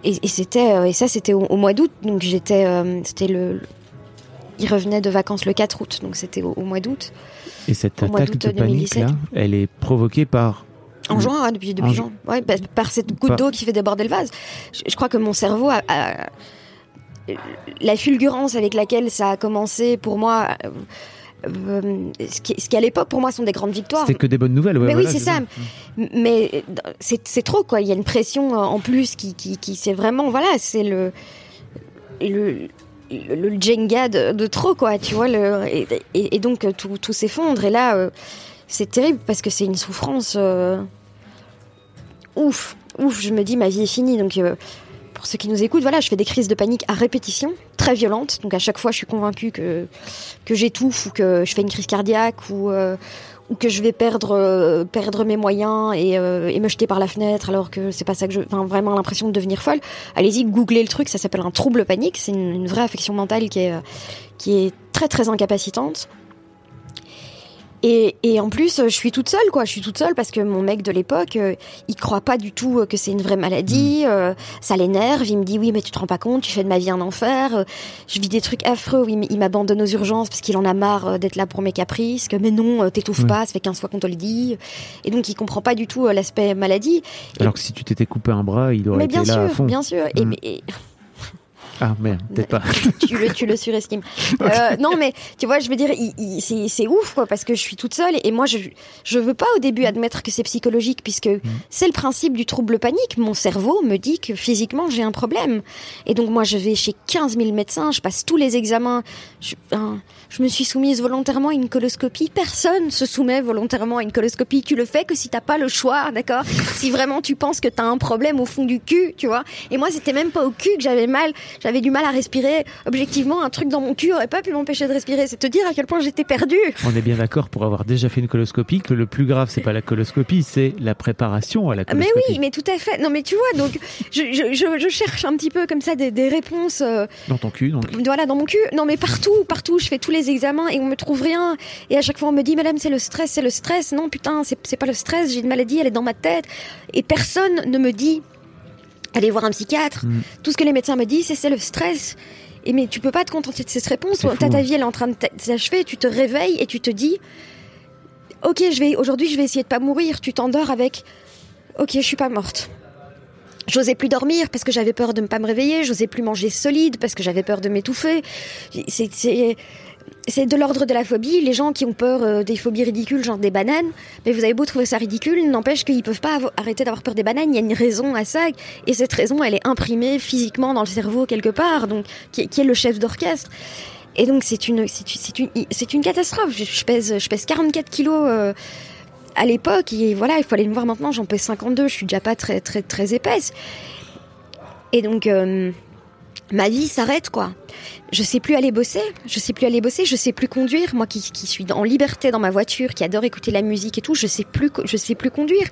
Et, et c'était, euh, et ça, c'était au, au mois d'août, donc j'étais, euh, c'était le. le- Il revenait de vacances le 4 août, donc c'était au, au mois d'août. Et cette attaque de panique 2017. là, elle est provoquée par. En Le- juin, ouais, depuis, depuis en juin. Ouais, bah, par cette goutte Par- d'eau qui fait déborder le vase. Je, je crois que mon cerveau a, a- La fulgurance avec laquelle ça a commencé pour moi. euh, euh, ce, qui, ce qui à l'époque pour moi sont des grandes victoires. C'était que des bonnes nouvelles. ouais, Mais oui, c'est ça. Mais euh, c'est c'est trop quoi. Il y a une pression euh, en plus qui, qui, qui c'est vraiment voilà, c'est le le le, Jenga de, de trop quoi. Tu vois le et, et- et donc tout, tout s'effondre et là euh, c'est terrible parce que c'est une souffrance euh, ouf ouf. Je me dis ma vie est finie donc. Pour ceux qui nous écoutent, voilà, je fais des crises de panique à répétition, très violentes. Donc à chaque fois, je suis convaincue que que j'étouffe ou que je fais une crise cardiaque ou euh, ou que je vais perdre euh, perdre mes moyens et, euh, et me jeter par la fenêtre alors que c'est pas ça que je enfin vraiment l'impression de devenir folle. Allez-y googlez le truc ça s'appelle un trouble panique. C'est une, une vraie affection mentale qui est qui est très très incapacitante et, et en plus, je suis toute seule, quoi. Je suis toute seule parce que mon mec de l'époque, euh, il croit pas du tout euh, que c'est une vraie maladie. euh, ça l'énerve. Il me dit oui, mais tu te rends pas compte, tu fais de ma vie un enfer. euh, je vis des trucs affreux. Oui, il m'abandonne aux urgences parce qu'il en a marre d'être là pour mes caprices. Que mais non, t'étouffes Ouais. pas. Ça fait 15 fois qu'on te le dit. Et donc, il comprend pas du tout l'aspect maladie. Alors que si tu t'étais coupé un bras, il aurait mais été bien là à sûr, fond. bien sûr. Et, Mm. et- Ah merde, peut-être pas. tu le, tu le surestimes. Euh, non, mais tu vois, je veux dire, c'est ouf, quoi, parce que je suis toute seule et moi, je je veux pas au début admettre que c'est psychologique, puisque c'est le principe du trouble panique. Mon cerveau me dit que physiquement, j'ai un problème. Et donc, moi, je vais chez 15 000 médecins, je passe tous les examens. Je, hein, je me suis soumise volontairement à une coloscopie. Personne se soumet volontairement à une coloscopie. Tu le fais que si t'as pas le choix, d'accord? Si vraiment tu penses que t'as un problème au fond du cul, tu vois? Et moi, c'était même pas au cul que j'avais mal. J'avais du mal à respirer. Objectivement, un truc dans mon cul aurait pas pu m'empêcher de respirer. C'est te dire à quel point j'étais perdue. On est bien d'accord pour avoir déjà fait une coloscopie que le plus grave, c'est pas la coloscopie, c'est la préparation à la Ah, Mais coloscopie. oui, mais tout à fait. Non, mais tu vois, donc je, je, je, je cherche un petit peu comme ça des, des réponses. euh, Dans ton cul, donc. voilà, dans mon cul. Non, mais partout, partout, je fais tous les examens et on me trouve rien. Et à chaque fois, on me dit, madame, c'est le stress, c'est le stress. Non, putain, c'est pas le stress, j'ai une maladie, elle est dans ma tête. Et personne ne me dit, allez voir un psychiatre. Mm. Tout ce que les médecins me disent, c'est le stress. Et mais tu peux pas te contenter de cette réponse. Fou, ta hein. vie, elle est en train de t'a- s'achever. Tu te réveilles et tu te dis, ok, je vais aujourd'hui, je vais essayer de pas mourir. Tu t'endors avec, ok, je suis pas morte. J'osais plus dormir parce que j'avais peur de ne pas me réveiller. J'osais plus manger solide parce que j'avais peur de m'étouffer. C'est- C'est de l'ordre de la phobie. Les gens qui ont peur euh, des phobies ridicules, genre des bananes, mais vous avez beau trouver ça ridicule, n'empêche qu'ils peuvent pas arrêter d'avoir peur des bananes. Il y a une raison à ça, et cette raison, elle est imprimée physiquement dans le cerveau quelque part, donc qui, est- le chef d'orchestre. Et donc c'est une, catastrophe. Je, je pèse, je pèse 44 kilos. euh, à l'époque, et voilà, il faut aller me voir maintenant, j'en pèse 52, je suis déjà pas très très très épaisse. Et donc euh, ma vie s'arrête quoi. Je sais plus aller bosser, je sais plus aller bosser, je sais plus conduire. Moi qui, suis en liberté dans ma voiture, qui adore écouter la musique et tout, je sais plus je sais plus conduire.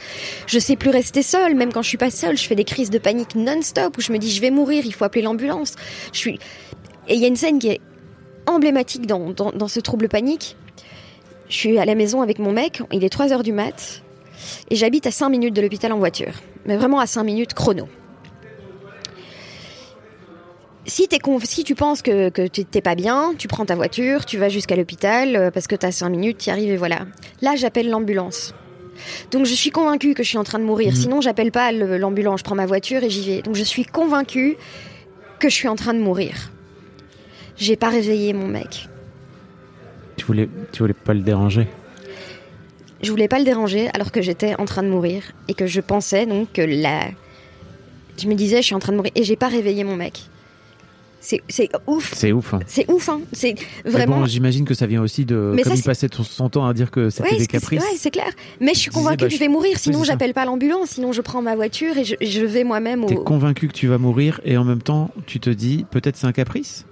Je sais plus rester seule, même quand je suis pas seule, je fais des crises de panique non-stop où je me dis je vais mourir, il faut appeler l'ambulance. Je suis et il y a une scène qui est emblématique dans, dans, dans ce trouble panique. Je suis à la maison avec mon mec, il est 3 heures du mat, et j'habite à 5 minutes de l'hôpital en voiture. Mais vraiment à 5 minutes chrono. Si, tu penses que, que tu t'es pas bien, tu prends ta voiture, tu vas jusqu'à l'hôpital, euh, parce que t'as 5 minutes, tu arrives et voilà. Là, j'appelle l'ambulance. Donc je suis convaincue que je suis en train de mourir. Sinon, j'appelle pas l'ambulance, je prends ma voiture et j'y vais. Donc je suis convaincue que je suis en train de mourir. J'ai pas réveillé mon mec. Tu voulais, tu voulais pas le déranger? Je voulais pas le déranger alors que j'étais en train de mourir et que je pensais donc que la. Je me disais, je suis en train de mourir et j'ai pas réveillé mon mec. C'est ouf. C'est ouf. hein. C'est ouf, hein. C'est vraiment. bon, j'imagine que ça vient aussi de. Mais comme ça, il c'est- passait ton- son temps à dire que c'était Ouais, des caprices. ouais, c'est clair. Mais je suis convaincue bah, que je vais mourir, sinon j'appelle pas l'ambulance, sinon je prends ma voiture et je, je vais moi-même T'es au. convaincu que tu vas mourir et en même temps, tu te dis peut-être c'est un caprice?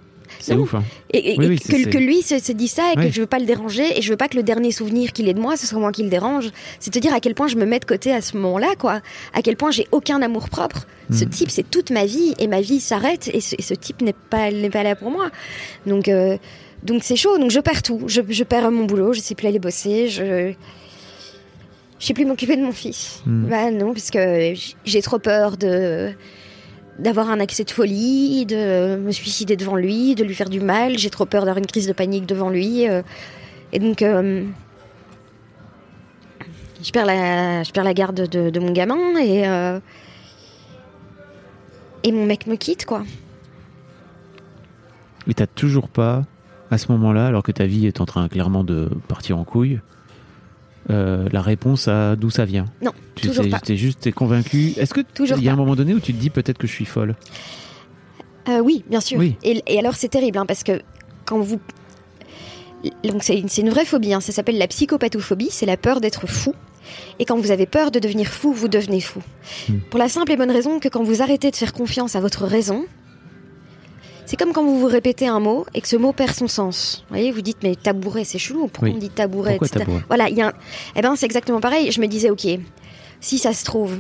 C'est ouf. hein. Et, et- Oui, et oui, que, lui se, se dit ça et Ouais. que je veux pas le déranger et je veux pas que le dernier souvenir qu'il ait de moi, ce soit moi qui le dérange. C'est te dire à quel point je me mets de côté à ce moment-là, quoi. À quel point j'ai aucun amour propre. Ce Mm. type, c'est toute ma vie et ma vie s'arrête et ce, et ce type n'est pas, n'est pas là pour moi. Donc, euh, donc c'est chaud. Donc je perds tout. Je, je perds mon boulot. Je sais plus aller bosser. Je, je sais plus m'occuper de mon fils. Mm. Bah non, parce que j'ai trop peur de d'avoir un accès de folie, de me suicider devant lui, de lui faire du mal. J'ai trop peur d'avoir une crise de panique devant lui. euh, et donc, euh, je, perds la, je perds la garde de, mon gamin et, euh, et mon mec me quitte, quoi. Et t'as toujours pas, à ce moment-là, alors que ta vie est en train clairement de partir en couille, euh, la réponse à d'où ça vient. Non, Tu toujours pas. t'es juste convaincu. Est-ce que Toujours il y a un moment donné où tu te dis peut-être que je suis folle? Euh, oui, bien sûr. Oui. Et, et alors c'est terrible hein, parce que quand vous donc c'est une, c'est une vraie phobie, hein, ça s'appelle la psychopathophobie, c'est la peur d'être fou. Et quand vous avez peur de devenir fou, vous devenez fou. Hmm. Pour la simple et bonne raison que quand vous arrêtez de faire confiance à votre raison, c'est comme quand vous vous répétez un mot et que ce mot perd son sens. Vous voyez, vous dites mais tabouret, c'est chelou. Pourquoi Oui. on dit tabouret Pourquoi etc. tabouret Voilà, il y a un... Eh ben c'est exactement pareil. Je me disais ok, si ça se trouve,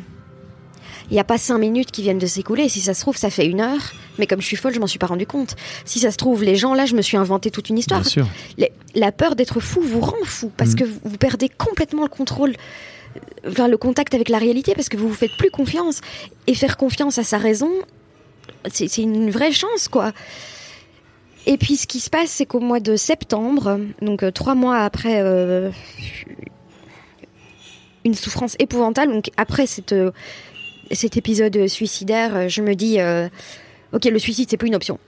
il n'y a pas cinq minutes qui viennent de s'écouler. Si ça se trouve, ça fait une heure. Mais comme je suis folle, je m'en suis pas rendu compte. Si ça se trouve, les gens, là, je me suis inventé toute une histoire. Bien sûr. Les- la peur d'être fou vous rend fou parce Mhm. que vous, perdez complètement le contrôle, enfin, le contact avec la réalité parce que vous vous faites plus confiance. Et faire confiance à sa raison, c'est c'est une vraie chance, quoi. Et puis, ce qui se passe, c'est qu'au mois de septembre, donc euh, trois mois après euh, une souffrance épouvantable, donc après cette, euh, cet épisode suicidaire, je me dis, ok, le suicide, c'est plus une option.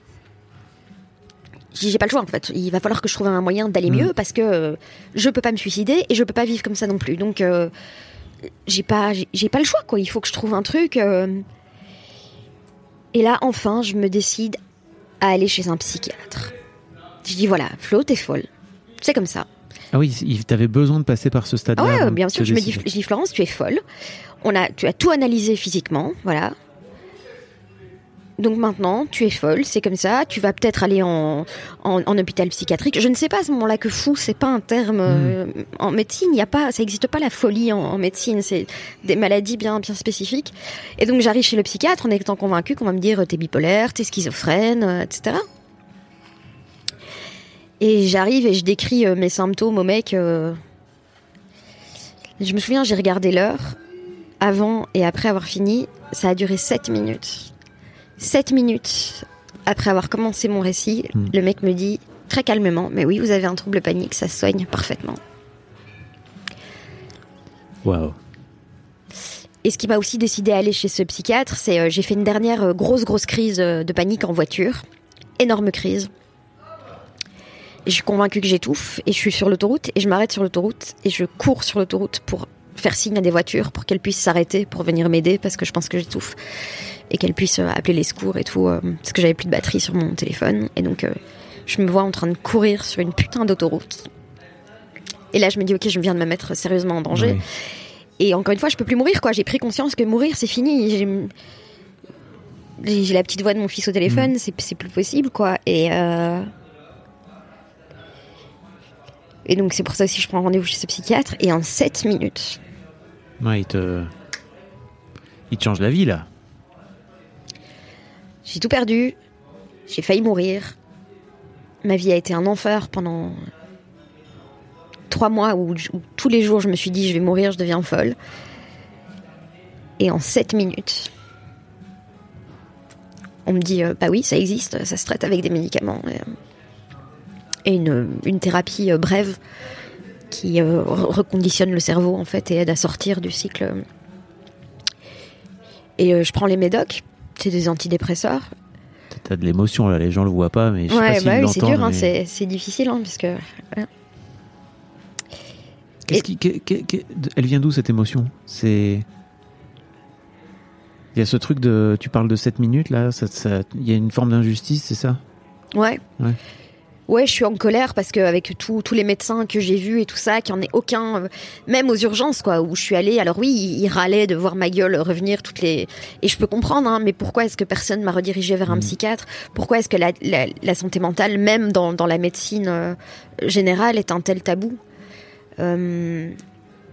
J'ai pas le choix en fait. Il va falloir que je trouve un moyen d'aller Mhm. mieux parce que je peux pas me suicider et je peux pas vivre comme ça non plus. Donc j'ai pas j'ai pas le choix quoi. Il faut que je trouve un truc. Et là enfin je me décide à aller chez un psychiatre. Je dis voilà Flo t'es folle. C'est comme ça. Ah oui, t'avais besoin de passer par ce Ah stade-là. ouais, de bien sûr. Je me dis, je dis Florence, tu es folle. On a, tu as tout analysé physiquement, voilà. Donc maintenant, tu es folle, c'est comme ça. Tu vas peut-être aller en, en, en hôpital psychiatrique. Je ne sais pas à ce moment-là que fou, c'est pas un terme euh, en médecine. Y a pas, ça n'existe pas la folie en, en médecine. C'est des maladies bien bien spécifiques. Et donc j'arrive chez le psychiatre en étant convaincue qu'on va me dire t'es bipolaire, t'es schizophrène, euh, etc. Et j'arrive et je décris euh, mes symptômes au mec. euh, je me souviens, j'ai regardé l'heure. Avant et après avoir fini, ça a duré 7 minutes. 7 minutes après avoir commencé mon récit, Hmm. le mec me dit très calmement Mais oui, vous avez un trouble panique, ça se soigne parfaitement. Waouh. Et ce qui m'a aussi décidé à aller chez ce psychiatre, c'est euh, j'ai fait une dernière euh, grosse grosse crise euh, de panique en voiture, énorme crise. Et je suis convaincue que j'étouffe et je suis sur l'autoroute et je m'arrête sur l'autoroute et je cours sur l'autoroute pour faire signe à des voitures pour qu'elles puissent s'arrêter pour venir m'aider parce que je pense que j'étouffe et qu'elles puissent euh, appeler les secours et tout euh, parce que j'avais plus de batterie sur mon téléphone et donc euh, je me vois en train de courir sur une putain d'autoroute. Et là je me dis ok je viens de me mettre sérieusement en danger. Oui. Et encore une fois, je peux plus mourir, quoi. J'ai pris conscience que mourir, c'est fini. J'ai- la petite voix de mon fils au téléphone, c'est c'est plus possible, quoi. Et euh, et donc c'est pour ça aussi que je prends rendez-vous chez ce psychiatre. Et en 7 minutes, Ouais, il te. Il te change la vie, là. J'ai tout perdu. J'ai failli mourir. Ma vie a été un enfer pendant trois mois où, tous les jours je me suis dit je vais mourir, je deviens folle. Et en 7 minutes, on me dit euh, bah oui, ça existe, ça se traite avec des médicaments. Et, euh, une, thérapie euh, brève qui re- reconditionne le cerveau en fait et aide à sortir du cycle. Et je prends les médocs, c'est des antidépresseurs. T'as de l'émotion, là. Les gens le voient pas, mais je sais pas Ouais, s'ils bah oui, c'est dur, hein, mais- c'est c'est difficile, hein, parce que Qu'est-ce qui, qu'est- qu'est- qu'est- elle vient d'où cette émotion? C'est. Il y a ce truc de. Tu parles de 7 minutes là, ça, ça- il y a une forme d'injustice, c'est ça? Ouais. Ouais. Ouais, je suis en colère parce qu'avec tous tous les médecins que j'ai vus et tout ça, qu'il n'y en ait aucun, euh, même aux urgences, quoi, où je suis allée. Alors oui, ils, râlaient de voir ma gueule revenir toutes les. Et je peux comprendre, hein, mais pourquoi est-ce que personne m'a redirigée vers un psychiatre? Pourquoi est-ce que la, la, la santé mentale, même dans, dans la médecine euh, générale, est un tel tabou? Euh,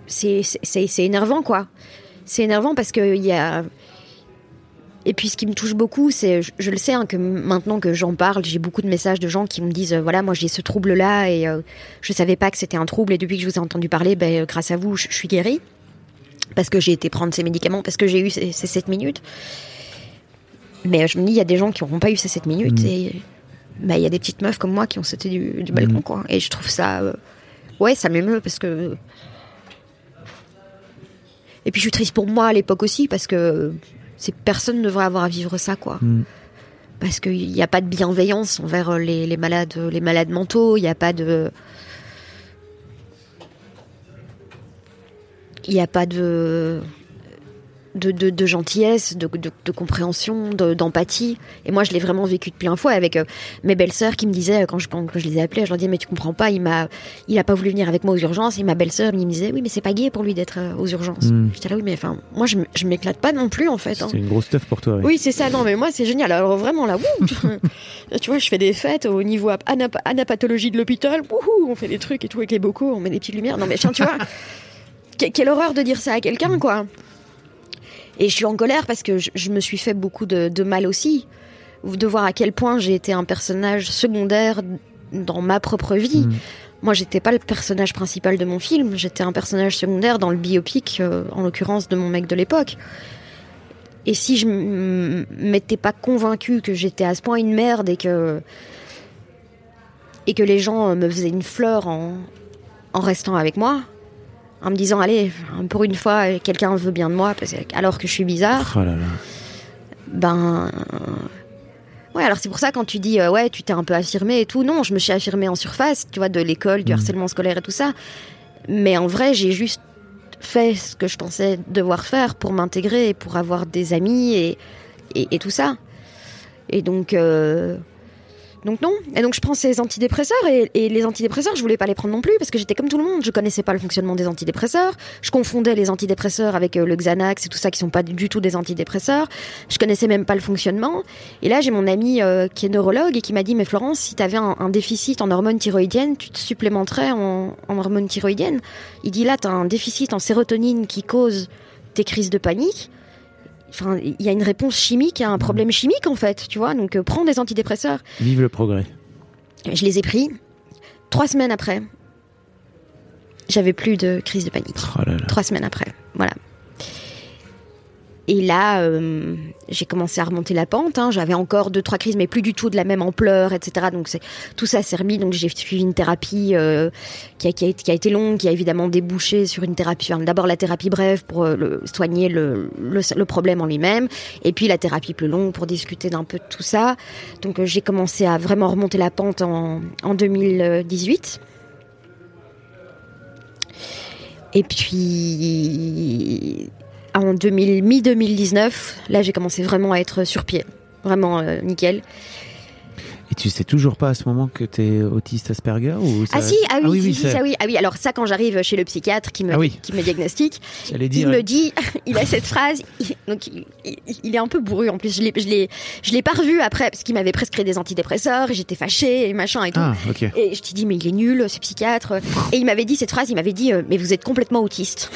C'est c'est c'est énervant, quoi. C'est énervant parce que il y a. Et puis ce qui me touche beaucoup, c'est, je, je le sais, hein, que maintenant que j'en parle, j'ai beaucoup de messages de gens qui me disent, euh, voilà, moi j'ai ce trouble-là et euh, je savais pas que c'était un trouble et depuis que je vous ai entendu parler, ben, euh, grâce à vous, je, je suis guérie. Parce que j'ai été prendre ces médicaments, parce que j'ai eu ces, ces 7 minutes. Mais euh, je me dis, il y a des gens qui n'auront pas eu ces 7 minutes et ben, il y a des petites meufs comme moi qui ont sauté du, du balcon, quoi. Et je trouve ça, euh, ouais, ça m'émeut parce que. Et puis je suis triste pour moi à l'époque aussi parce que c'est personne ne devrait avoir à vivre ça quoi. Mm. Parce qu'il n'y a pas de bienveillance envers euh, les, les malades, les malades mentaux. Il n'y a pas de, il n'y a pas de de, de, de gentillesse, de, compréhension, de- d'empathie. Et moi, je l'ai vraiment vécu de plein fois avec euh, mes belles-sœurs qui me disaient, euh, quand je, quand je les ai appelées, je leur disais, mais tu comprends pas, il m'a, il a pas voulu venir avec moi aux urgences. Et ma belle-sœur me disait, oui, mais c'est pas gay pour lui d'être euh, aux urgences. Mm. J'étais là, oui, mais enfin, moi, je, je m'éclate pas non plus, en fait. hein. C'est une grosse teuf pour toi. Oui, c'est ça. Non, mais moi, c'est génial. Alors vraiment là, wouh, tu vois, je fais des fêtes au niveau ap- anap- anapathologie de l'hôpital. On fait des trucs et tout avec les bocaux, on met des petites lumières. Non, mais tiens, tu vois, que- quelle horreur de dire ça à quelqu'un, quoi. Et je suis en colère parce que je, je me suis fait beaucoup de, de mal aussi. De voir à quel point j'ai été un personnage secondaire dans ma propre vie. Mm. Moi, j'étais pas le personnage principal de mon film, j'étais un personnage secondaire dans le biopic, euh, en l'occurrence de mon mec de l'époque. Et si je m'étais pas convaincue que j'étais à ce point une merde et que et que les gens euh, me faisaient une fleur en, en restant avec moi, en me disant allez, pour une fois, quelqu'un veut bien de moi, parce que- alors que je suis bizarre, Oh là là. ben ouais. Alors c'est pour ça quand tu dis euh, ouais, tu t'es un peu affirmé et tout, non, je me suis affirmée en surface, tu vois, de l'école, du Mhm. harcèlement scolaire et tout ça. Mais en vrai, j'ai juste fait ce que je pensais devoir faire pour m'intégrer et pour avoir des amis et, et, et tout ça. Et donc, euh, donc non. Et donc je prends ces antidépresseurs et, les antidépresseurs, je voulais pas les prendre non plus parce que j'étais comme tout le monde. Je connaissais pas le fonctionnement des antidépresseurs. Je confondais les antidépresseurs avec euh, le Xanax et tout ça qui sont pas du tout des antidépresseurs. Je connaissais même pas le fonctionnement. Et là, j'ai mon ami euh, qui est neurologue et qui m'a dit mais Florence, si tu avais un, un déficit en hormones thyroïdiennes, tu te supplémenterais en, en hormones thyroïdiennes. Il dit là, tu as un déficit en sérotonine qui cause tes crises de panique. Enfin, il y a une réponse chimique à un problème chimique en fait, tu vois. Donc euh, prends des antidépresseurs. Vive le progrès. Je les ai pris. Trois semaines après, j'avais plus de crise de panique. Oh là là. Trois semaines après, voilà. Et là, euh, j'ai commencé à remonter la pente. hein. J'avais encore deux, trois crises, mais plus du tout de la même ampleur, etc. Donc tout ça s'est remis. Donc j'ai suivi une thérapie euh, qui, a, été- longue, qui a évidemment débouché sur une thérapie. D'abord la thérapie brève pour euh, soigner le, problème en lui-même, et puis la thérapie plus longue pour discuter d'un peu de tout ça. Donc j'ai commencé à vraiment remonter la pente en, en 2018. Et puis en 2000, mi-2019, là j'ai commencé vraiment à être sur pied. Vraiment euh, nickel. Et tu sais toujours pas à ce moment que t'es autiste Asperger ou ça- Ah si, ah oui, si, si, ça oui. Ah oui, alors ça quand j'arrive chez le psychiatre qui me, Ah oui. qui me diagnostique, il me dit, il a cette phrase, il- donc il, est un peu bourru en plus. Je l'ai, je l'ai, je l'ai pas revu après parce qu'il m'avait prescrit des antidépresseurs et j'étais fâchée et machin et tout. Ah. Et je t'ai dit mais il est nul ce psychiatre. Et il m'avait dit cette phrase, il m'avait dit euh, mais vous êtes complètement autiste.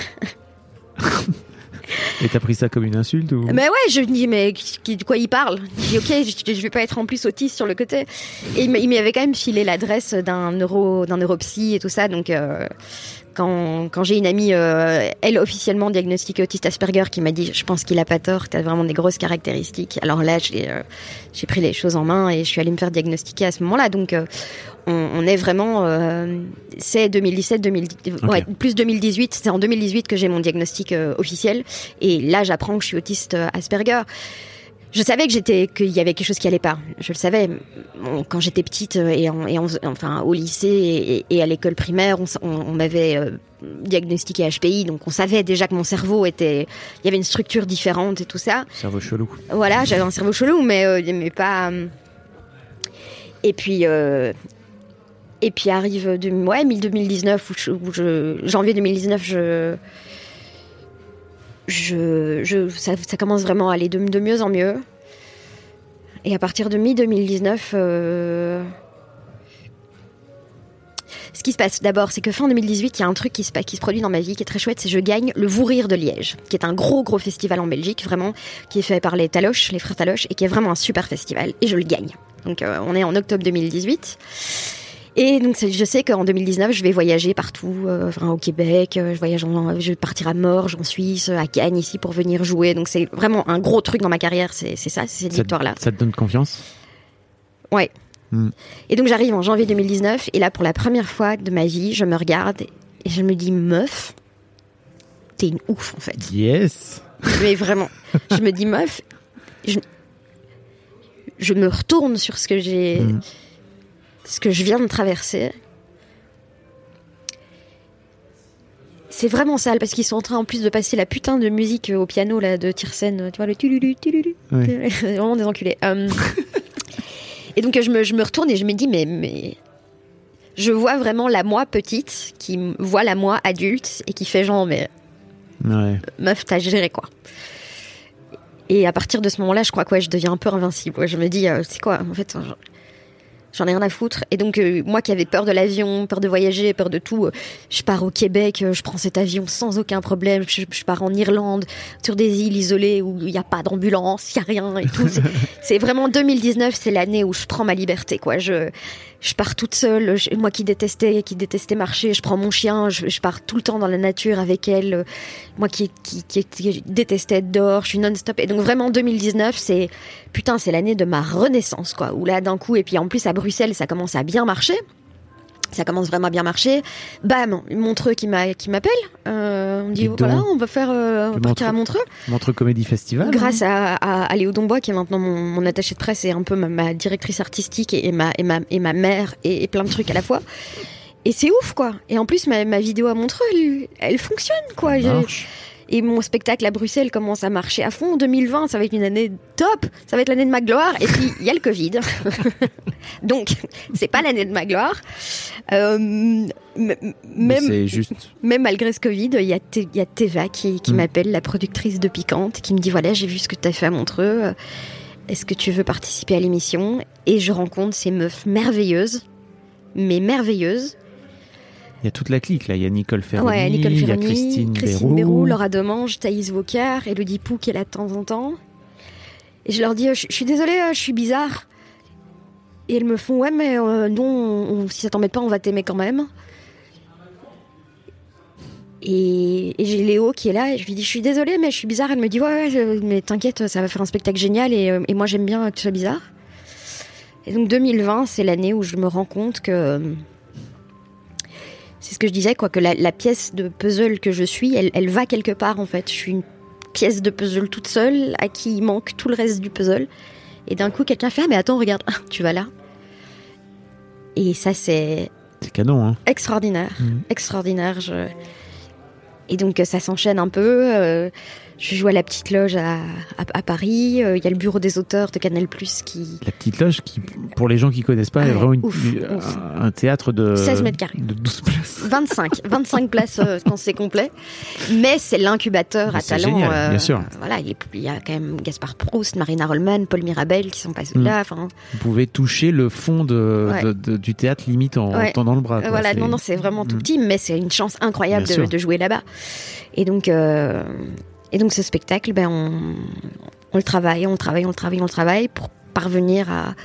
Et t'as pris ça comme une insulte Mais ouais, je me dis, mais de quoi il parle? Je dis, ok, je, je vais pas être en plus autiste sur le côté. Et il m'a- il m'avait quand même filé l'adresse d'un neuro, neuropsy et tout ça. Donc, euh, quand, quand j'ai une amie, euh, elle officiellement diagnostiquée autiste Asperger, qui m'a dit, je pense qu'il a pas tort, t'as vraiment des grosses caractéristiques. Alors là, j'ai euh, pris les choses en main et je suis allée me faire diagnostiquer à ce moment-là. Donc, on, on est vraiment, euh, c'est 2017, 2010, ouais, plus 2018. C'est en 2018 que j'ai mon diagnostic euh, officiel. Et là, j'apprends que je suis autiste euh, Asperger. Je savais que j'étais qu'il y avait quelque chose qui allait pas. Je le savais Bon, quand j'étais petite et, en, et en- enfin au lycée et, et à l'école primaire, on, s- on- on m'avait euh, diagnostiqué HPI, donc on savait déjà que mon cerveau était, il y avait une structure différente et tout ça. Cerveau chelou. Voilà, j'avais un cerveau chelou, mais, euh, mais pas. euh, Et puis, euh, et puis arrive de, ouais, 2019, où je, janvier 2019, je, je, je, ça, commence vraiment à aller de, de mieux en mieux. Et à partir de mi-2019, euh, ce qui se passe d'abord, c'est que fin 2018, il y a un truc qui se, qui se produit dans ma vie qui est très chouette, c'est je gagne le Vous Rire de Liège, qui est un gros gros festival en Belgique, vraiment, qui est fait par les Taloches, les frères Taloches, et qui est vraiment un super festival, et je le gagne. Donc euh, on est en octobre 2018. Et donc je sais qu'en 2019, je vais voyager partout, euh, enfin, au Québec, euh, je voyage, en- je vais partir à Morges, en Suisse, à Cannes ici pour venir jouer. Donc c'est vraiment un gros truc dans ma carrière, c'est ça, c'est cette victoire-là. ça te donne confiance? Ouais. Hmm. Et donc j'arrive en janvier 2019 et là pour la première fois de ma vie, je me regarde et je me dis meuf, t'es une ouf en fait. Yes Mais vraiment, je me dis meuf, je, je me retourne sur ce que j'ai, Hmm. Ce que je viens de traverser. C'est vraiment sale parce qu'ils sont en train en plus de passer la putain de musique au piano là de Tiersen, tu vois le tululu tululu. C'est vraiment des enculés. Euh, et donc je me, je me retourne et je me dis mais mais je vois vraiment la moi petite qui voit la moi adulte et qui fait genre mais Ouais. meuf, t'as géré quoi. Et à partir de ce moment-là, je crois que ouais, je deviens un peu invincible. Ouais, je me dis, euh, c'est quoi En fait, j'en- ai rien à foutre. Et donc, euh, moi qui avais peur de l'avion, peur de voyager, peur de tout, euh, je pars au Québec, euh, je prends cet avion sans aucun problème. Je, je pars en Irlande, sur des îles isolées où il n'y a pas d'ambulance, il n'y a rien et tout. C'est- vraiment 2019, c'est l'année où je prends ma liberté, quoi. Je, je pars toute seule. Je- moi qui détestais, qui détestais marcher, je prends mon chien, je, je pars tout le temps dans la nature avec elle. Moi qui, qui, qui, qui détestais être dehors, je suis non-stop. Et donc vraiment 2019, c'est putain, c'est l'année de ma renaissance, quoi. Où là d'un coup, et puis en plus à Bruxelles, ça commence à bien marcher. Ça commence vraiment à bien marcher. Bam, Montreux qui m'a qui m'appelle. Euh, on dit voilà, on va faire, euh, on partir à Montreux. Montreux. Montre Comédie Festival. Grâce à, à, à Léo Dombois, qui est maintenant mon, mon attaché de presse et un peu ma, ma directrice artistique et, et ma, et, ma, et ma mère et, et plein de trucs à la fois. Et c'est ouf, quoi. Et en plus, ma, ma vidéo à Montreux, elle, elle fonctionne, quoi. Et mon spectacle à Bruxelles commence à marcher à fond. 2020, ça va être une année top. Ça va être l'année de ma gloire. Et puis, il y a le Covid. Donc, c'est pas l'année de ma gloire. Euh, Mais même, C'est juste. même malgré ce Covid, il y a, Te- il y a Teva qui, qui Mm. m'appelle, la productrice de Piquante, qui me dit voilà, j'ai vu ce que tu as fait à Montreux. Est-ce que tu veux participer à l'émission? Et je rencontre ces meufs merveilleuses, mais merveilleuses. Il y a toute la clique là. Il y a Nicole Ferroni, ouais, Nicole il y a Christine, Christine. Béroux, Laura Domange, Thaïs Vaucard, Elodie Pou qui est là de temps en temps. Et je leur dis, je suis désolée, euh, je suis bizarre. Et elles me font, ouais, mais euh, non, on- on- si ça t'embête pas, on va t'aimer quand même. Et, et j'ai Léo qui est là, et je lui dis, je suis désolée, mais je suis bizarre. Elle me dit, ouais, ouais, je- mais t'inquiète, ça va faire un spectacle génial, et, euh, et moi j'aime bien que tu sois bizarre. Et donc 2020, c'est l'année où je me rends compte que c'est ce que je disais, quoi, que la, la pièce de puzzle que je suis, elle, elle va quelque part en fait. Je suis une pièce de puzzle toute seule à qui il manque tout le reste du puzzle. Et d'un coup, quelqu'un fait Ah, mais attends, regarde, tu vas là. Et ça, c'est C'est canon, hein. extraordinaire. Mhm. Extraordinaire. Je... Et donc, ça s'enchaîne un peu. euh, je joue à la petite loge à, à, à Paris. euh, Il y a le bureau des auteurs de Canal Plus qui. La petite loge qui, pour les gens qui connaissent pas, Ah est vraiment une- ouf, une- ouf. un théâtre de 16 mètres carrés. de 12 places. 25, 25 places euh, quand c'est complet. Mais c'est l'incubateur à talent. génial, euh, bien sûr. Voilà, il, y a quand même Gaspard Proust, Marina Rollman, Paul Mirabel qui sont passés Mm. là. Enfin, Vous pouvez toucher le fond de, Ouais. de- de- du théâtre limite en Ouais. tendant le bras. quoi. voilà, non, non, c'est vraiment tout Mm. petit, mais c'est une chance incroyable de jouer là-bas. Et donc, euh, et donc ce spectacle, ben on, on le travaille, on le travaille, on le travaille, on le travaille pour parvenir à.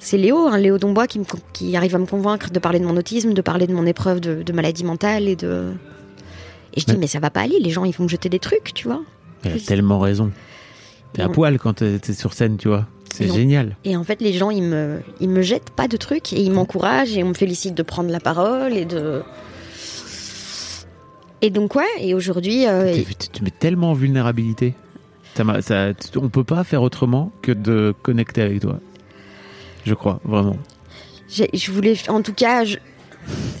C'est Léo, hein, Léo Dombois, qui, me, con- qui arrive à me convaincre de parler de mon autisme, de parler de mon épreuve de, de maladie mentale et de. Et je dis, Ouais. mais ça va pas aller, les gens ils vont me jeter des trucs, tu vois. Elle a tellement raison. T'es à poil quand t'es sur scène, tu vois. C'est génial. Et en fait, les gens, ils me, ils me jettent pas de trucs et ils m'encouragent et on me félicite de prendre la parole et de. Et donc, ouais, et aujourd'hui. euh, Tu mets tellement en vulnérabilité. Ça ça- on peut pas faire autrement que de connecter avec toi. Je crois, vraiment. je voulais. En tout cas,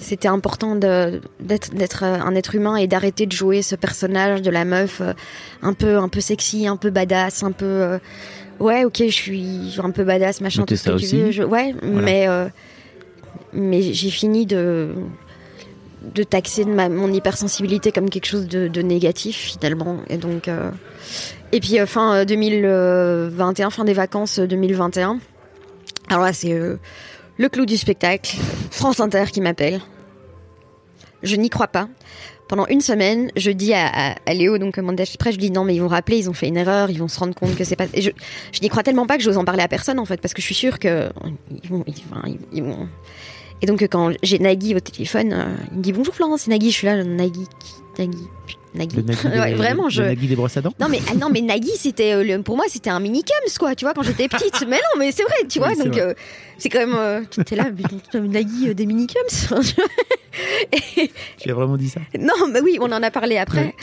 c'était important d'être euh, un être humain et d'arrêter de jouer ce personnage de la meuf euh, un peu, un peu sexy, un peu badass, un peu. euh, ouais, ok, je suis un peu badass, machin, tout ce que ça tu aussi. veux. je- ouais, Voilà. mais euh, mais j'ai fini de de taxer mon hypersensibilité comme quelque chose de, négatif finalement. Et donc, euh, et puis euh, fin euh, 2021, fin des vacances euh, 2021. Alors là, c'est euh, le clou du spectacle. France Inter qui m'appelle. Je n'y crois pas. Pendant une semaine, je dis à, à, Léo, donc mon près, je dis non, mais ils vont rappeler, ils ont fait une erreur, ils vont se rendre compte que c'est pas. Je, je n'y crois tellement pas que j'ose en parler à personne en fait, parce que je suis sûre que ils vont, ils, enfin, ils- ils vont. Et donc quand j'ai Nagui au téléphone, euh, il me dit bonjour Florence, c'est Nagui, je suis là, Nagui, qui Nagui, Nagui. Nagui, Ouais, vraiment, je. Nagui des brosses à dents Non mais ah non mais Nagui c'était euh, pour moi c'était un mini cums quoi tu vois quand j'étais petite mais non mais c'est vrai tu vois Oui, donc euh, c'est quand même euh, t'es là mais, Nagui euh, des mini cums Tu as vraiment dit ça? Non mais oui on en a parlé après.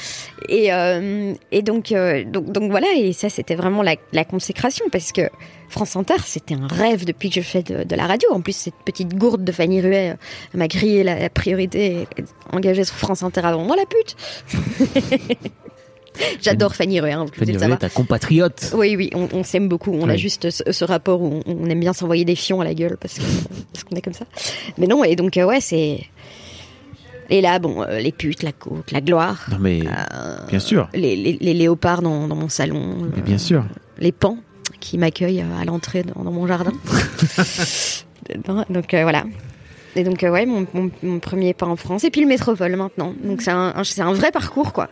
Et euh, et donc, euh, donc donc voilà et ça c'était vraiment la, la consécration parce que France Inter c'était un rêve depuis que je fais de, de la radio en plus cette petite gourde de Fanny Ruet euh, m'a grillé la, la priorité engagée sur France Inter avant moi la pute j'adore Fanny Ruet hein, Fanny Ruet, ta compatriote. Oui, oui, on, on s'aime beaucoup. On a juste ce, ce rapport où on, on aime bien s'envoyer des fions à la gueule parce qu'on est comme ça. Mais non, et donc, ouais, c'est. Et là, bon, euh, les putes, la côte, la gloire. Non mais euh, bien sûr, Les, les- les léopards dans, dans mon salon. mais euh, bien sûr. Les pans qui m'accueillent euh, à l'entrée dans, dans mon jardin. donc, euh, voilà. Et donc, euh, ouais, mon, mon- mon premier pas en France. Et puis le métropole maintenant. Donc, c'est un, un- c'est un vrai parcours, quoi.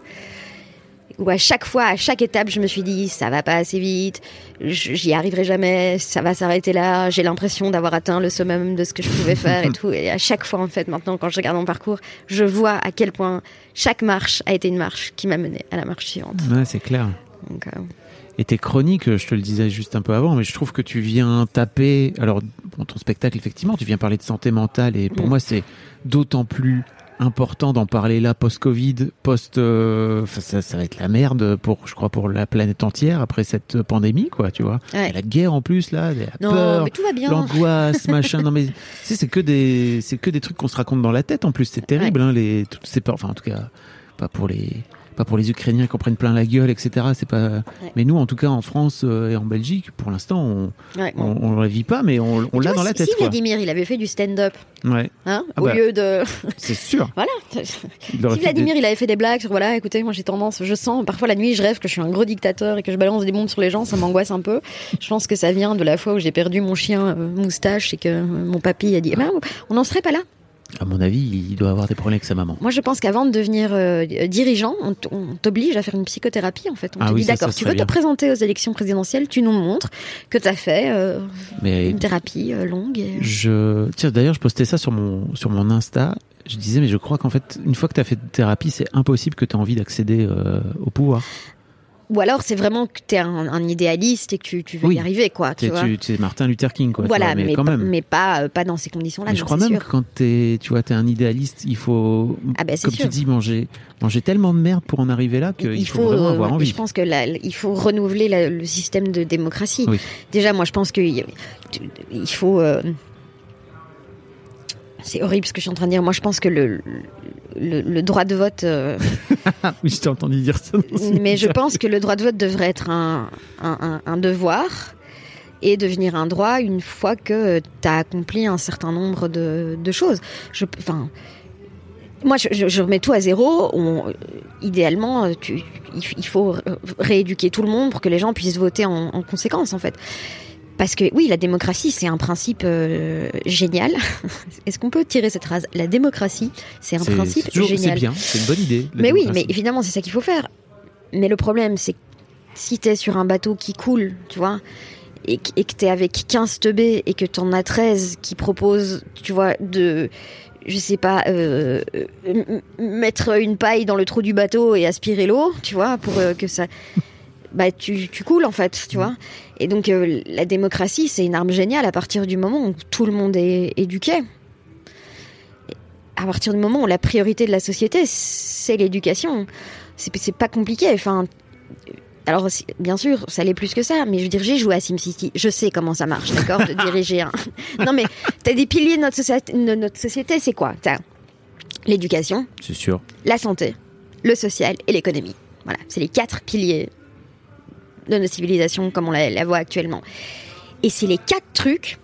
Où à chaque fois, à chaque étape, je me suis dit, ça va pas assez vite, j'y arriverai jamais, ça va s'arrêter là, j'ai l'impression d'avoir atteint le summum de ce que je pouvais faire et tout. Et à chaque fois, en fait, maintenant, quand je regarde mon parcours, je vois à quel point chaque marche a été une marche qui m'a mené à la marche suivante. Ouais, c'est clair. Donc, euh, Et tes chroniques, je te le disais juste un peu avant, mais je trouve que tu viens taper. Alors, bon, ton spectacle, effectivement, tu viens parler de santé mentale, et pour Mm. moi, c'est d'autant plus important d'en parler là, post-Covid, post. euh, ça, ça va être la merde pour, je crois, pour la planète entière après cette pandémie, quoi, tu vois. Ouais. La guerre en plus, là, la non, peur. L'angoisse, machin. Non mais tu sais, c'est que des, c'est que des trucs qu'on se raconte dans la tête. En plus, c'est terrible, hein, les toutes ces peurs. Enfin, en tout cas, pas pour les, pas pour les Ukrainiens qui en prennent plein la gueule, etc. C'est pas. Mais nous, en tout cas, en France euh, et en Belgique, pour l'instant, on, Ouais, on, on la vit pas, mais on, l'a dans la tête, Si quoi. Vladimir, il avait fait du stand-up, Ouais, hein, Ah au bah. lieu de. c'est sûr. Voilà. Si Vladimir, des- il avait fait des blagues sur voilà, écoutez, moi j'ai tendance, je sens, parfois la nuit, je rêve que je suis un gros dictateur et que je balance des bombes sur les gens, ça m'angoisse un peu. Je pense que ça vient de la fois où j'ai perdu mon chien euh, moustache et que euh, mon papy a dit, Eh ben, on n'en serait pas là. À mon avis, il doit avoir des problèmes avec sa maman. Moi, je pense qu'avant de devenir euh, dirigeant, on t'oblige à faire une psychothérapie, en fait. On Ah te oui, dit, d'accord, tu veux bien. te présenter aux élections présidentielles, tu nous montres que tu as fait euh, Mais une thérapie euh, longue. Et... Je tiens d'ailleurs, je postais ça sur mon sur mon Insta. Je disais mais je crois qu'en fait une fois que tu as fait de thérapie, c'est impossible que tu aies envie d'accéder au pouvoir. Ou alors, c'est vraiment que tu es un, un idéaliste et que tu, tu veux Oui. y arriver, quoi. Tu vois tu Martin Luther King quoi, voilà, vois, mais, mais, quand pas, même. mais pas, euh, pas dans ces conditions-là, Mais je crois même sûr. que quand t'es, tu vois, t'es un idéaliste, il faut, Ah ben, comme sûr. tu dis, manger, manger tellement de merde pour en arriver là qu'il faut, vraiment euh, avoir ouais, envie. Je pense que là, il faut renouveler la- le système de démocratie. Oui. Déjà, moi, je pense qu'il il faut. euh, c'est horrible ce que je suis en train de dire. Moi, je pense que le, le, le droit de vote. euh, oui, je t'ai entendu dire ça. ce mais je pense que le droit de vote devrait être un, un, un- un devoir et devenir un droit une fois que tu as accompli un certain nombre de, de choses. Je, enfin, moi, je, je- je remets tout à zéro. On- idéalement, tu, il faut rééduquer tout le monde pour que les gens puissent voter en, en conséquence, en fait. Parce que oui, la démocratie, c'est un principe euh, génial. Est-ce qu'on peut tirer cette phrase? La démocratie, c'est un C'est- principe c'est toujours- C'est génial. bien, c'est une bonne idée. Mais oui, mais évidemment, c'est ça qu'il faut faire. Mais le problème, c'est que si t'es sur un bateau qui coule, tu vois, et, que- et que t'es avec 15 teubés et que t'en as 13 qui proposent, tu vois, de, je sais pas, euh, mettre une paille dans le trou du bateau et aspirer l'eau, tu vois, pour euh, que ça. Bah, tu, tu coules en fait, tu vois. Et donc, euh, la démocratie, c'est une arme géniale à partir du moment où tout le monde est éduqué à partir du moment où la priorité de la société, c'est l'éducation. C'est c'est pas compliqué. Enfin, alors, bien sûr, ça l'est plus que ça, mais je veux dire, j'ai joué à SimCity. Je sais comment ça marche, d'accord, de diriger un. Non, mais t'as des piliers de notre société, de notre société c'est quoi? T'as l'éducation, C'est sûr. la santé, le social et l'économie. Voilà, c'est les quatre piliers de notre civilisation comme on la, la voit actuellement. Et c'est les quatre trucs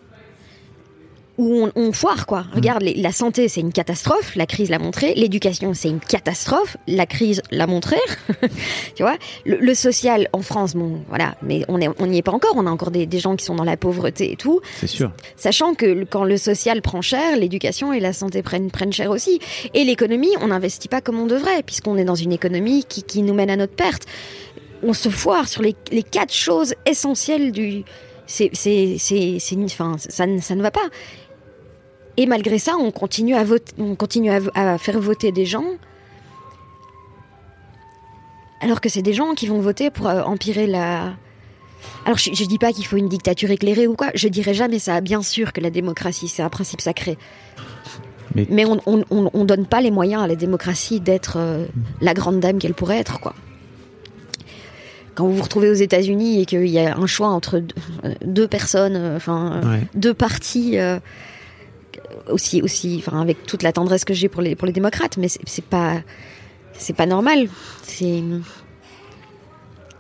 où on, on foire quoi. Regarde, les- la santé c'est une catastrophe, la crise l'a montré. L'éducation c'est une catastrophe, la crise l'a montré. tu vois, le, le social en France, bon voilà, mais on est- on n'y est pas encore. On a encore des, des gens qui sont dans la pauvreté et tout. C'est sûr. Sachant que quand le social prend cher, l'éducation et la santé prennent, prennent cher aussi. Et l'économie, on n'investit pas comme on devrait, puisqu'on est dans une économie qui, qui nous mène à notre perte. On se foire sur les, les quatre choses essentielles du. C'est, c'est, c'est, c'est, enfin, ça, ne- ça ne va pas. Et malgré ça, on continue à voter, on continue à, faire voter des gens. Alors que c'est des gens qui vont voter pour euh, empirer la, alors je, je dis pas qu'il faut une dictature éclairée ou quoi, je dirais jamais ça. Bien sûr que la démocratie c'est un principe sacré, Mais- on, on donne pas les moyens à la démocratie d'être euh, la grande dame qu'elle pourrait être quoi. Quand vous vous retrouvez aux États-Unis et qu'il y a un choix entre deux, euh, personnes, euh, enfin euh, Ouais. deux partis euh, aussi aussi, enfin avec toute la tendresse que j'ai pour les pour les démocrates, mais c'est c'est pas c'est pas normal. C'est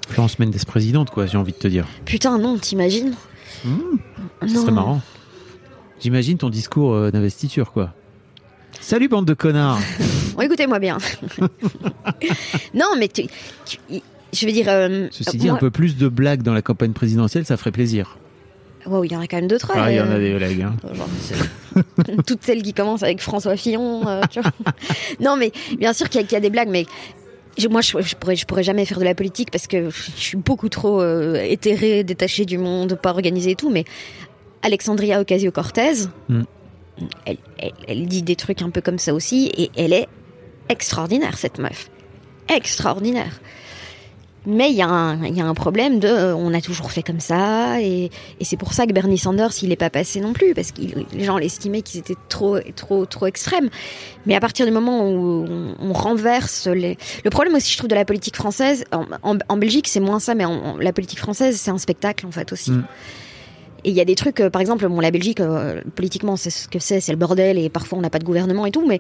Florence Mendes présidente, quoi, j'ai envie de te dire. putain non, t'imagines? Ce serait marrant. J'imagine ton discours euh, d'investiture, quoi. Salut, bande de connards écoutez-moi bien. non, mais tu, tu- je veux dire. euh, Ceci dit, moi- un peu plus de blagues dans la campagne présidentielle, ça ferait plaisir. Wow, il y en a quand même deux trois. Ah, il y en a euh, des blagues. hein. genre, Toutes celles qui commencent avec François Fillon. euh, tu vois. non, mais bien sûr qu'il y, a- qu'il y a des blagues, mais. je- Moi, je, je pourrais, je pourrais jamais faire de la politique parce que je suis beaucoup trop euh, éthérée, détachée du monde, pas organisée et tout. Mais Alexandria Ocasio-Cortez, Mm. elle, elle, elle dit des trucs un peu comme ça aussi, et elle est extraordinaire cette meuf, extraordinaire. Mais il y, a un- il y a un problème de, euh, on a toujours fait comme ça, et, et c'est pour ça que Bernie Sanders, il n'est pas passé non plus, parce que les gens l'estimaient qu'ils étaient trop, trop, trop extrêmes. Mais à partir du moment où on, on renverse les, le problème aussi, je trouve, de la politique française, en, en- en Belgique, c'est moins ça, mais en, la politique française, c'est un spectacle en fait aussi. Mm. Et il y a des trucs, euh, par exemple, bon, la Belgique, euh, politiquement, c'est ce que c'est, c'est le bordel, et parfois on n'a pas de gouvernement et tout, mais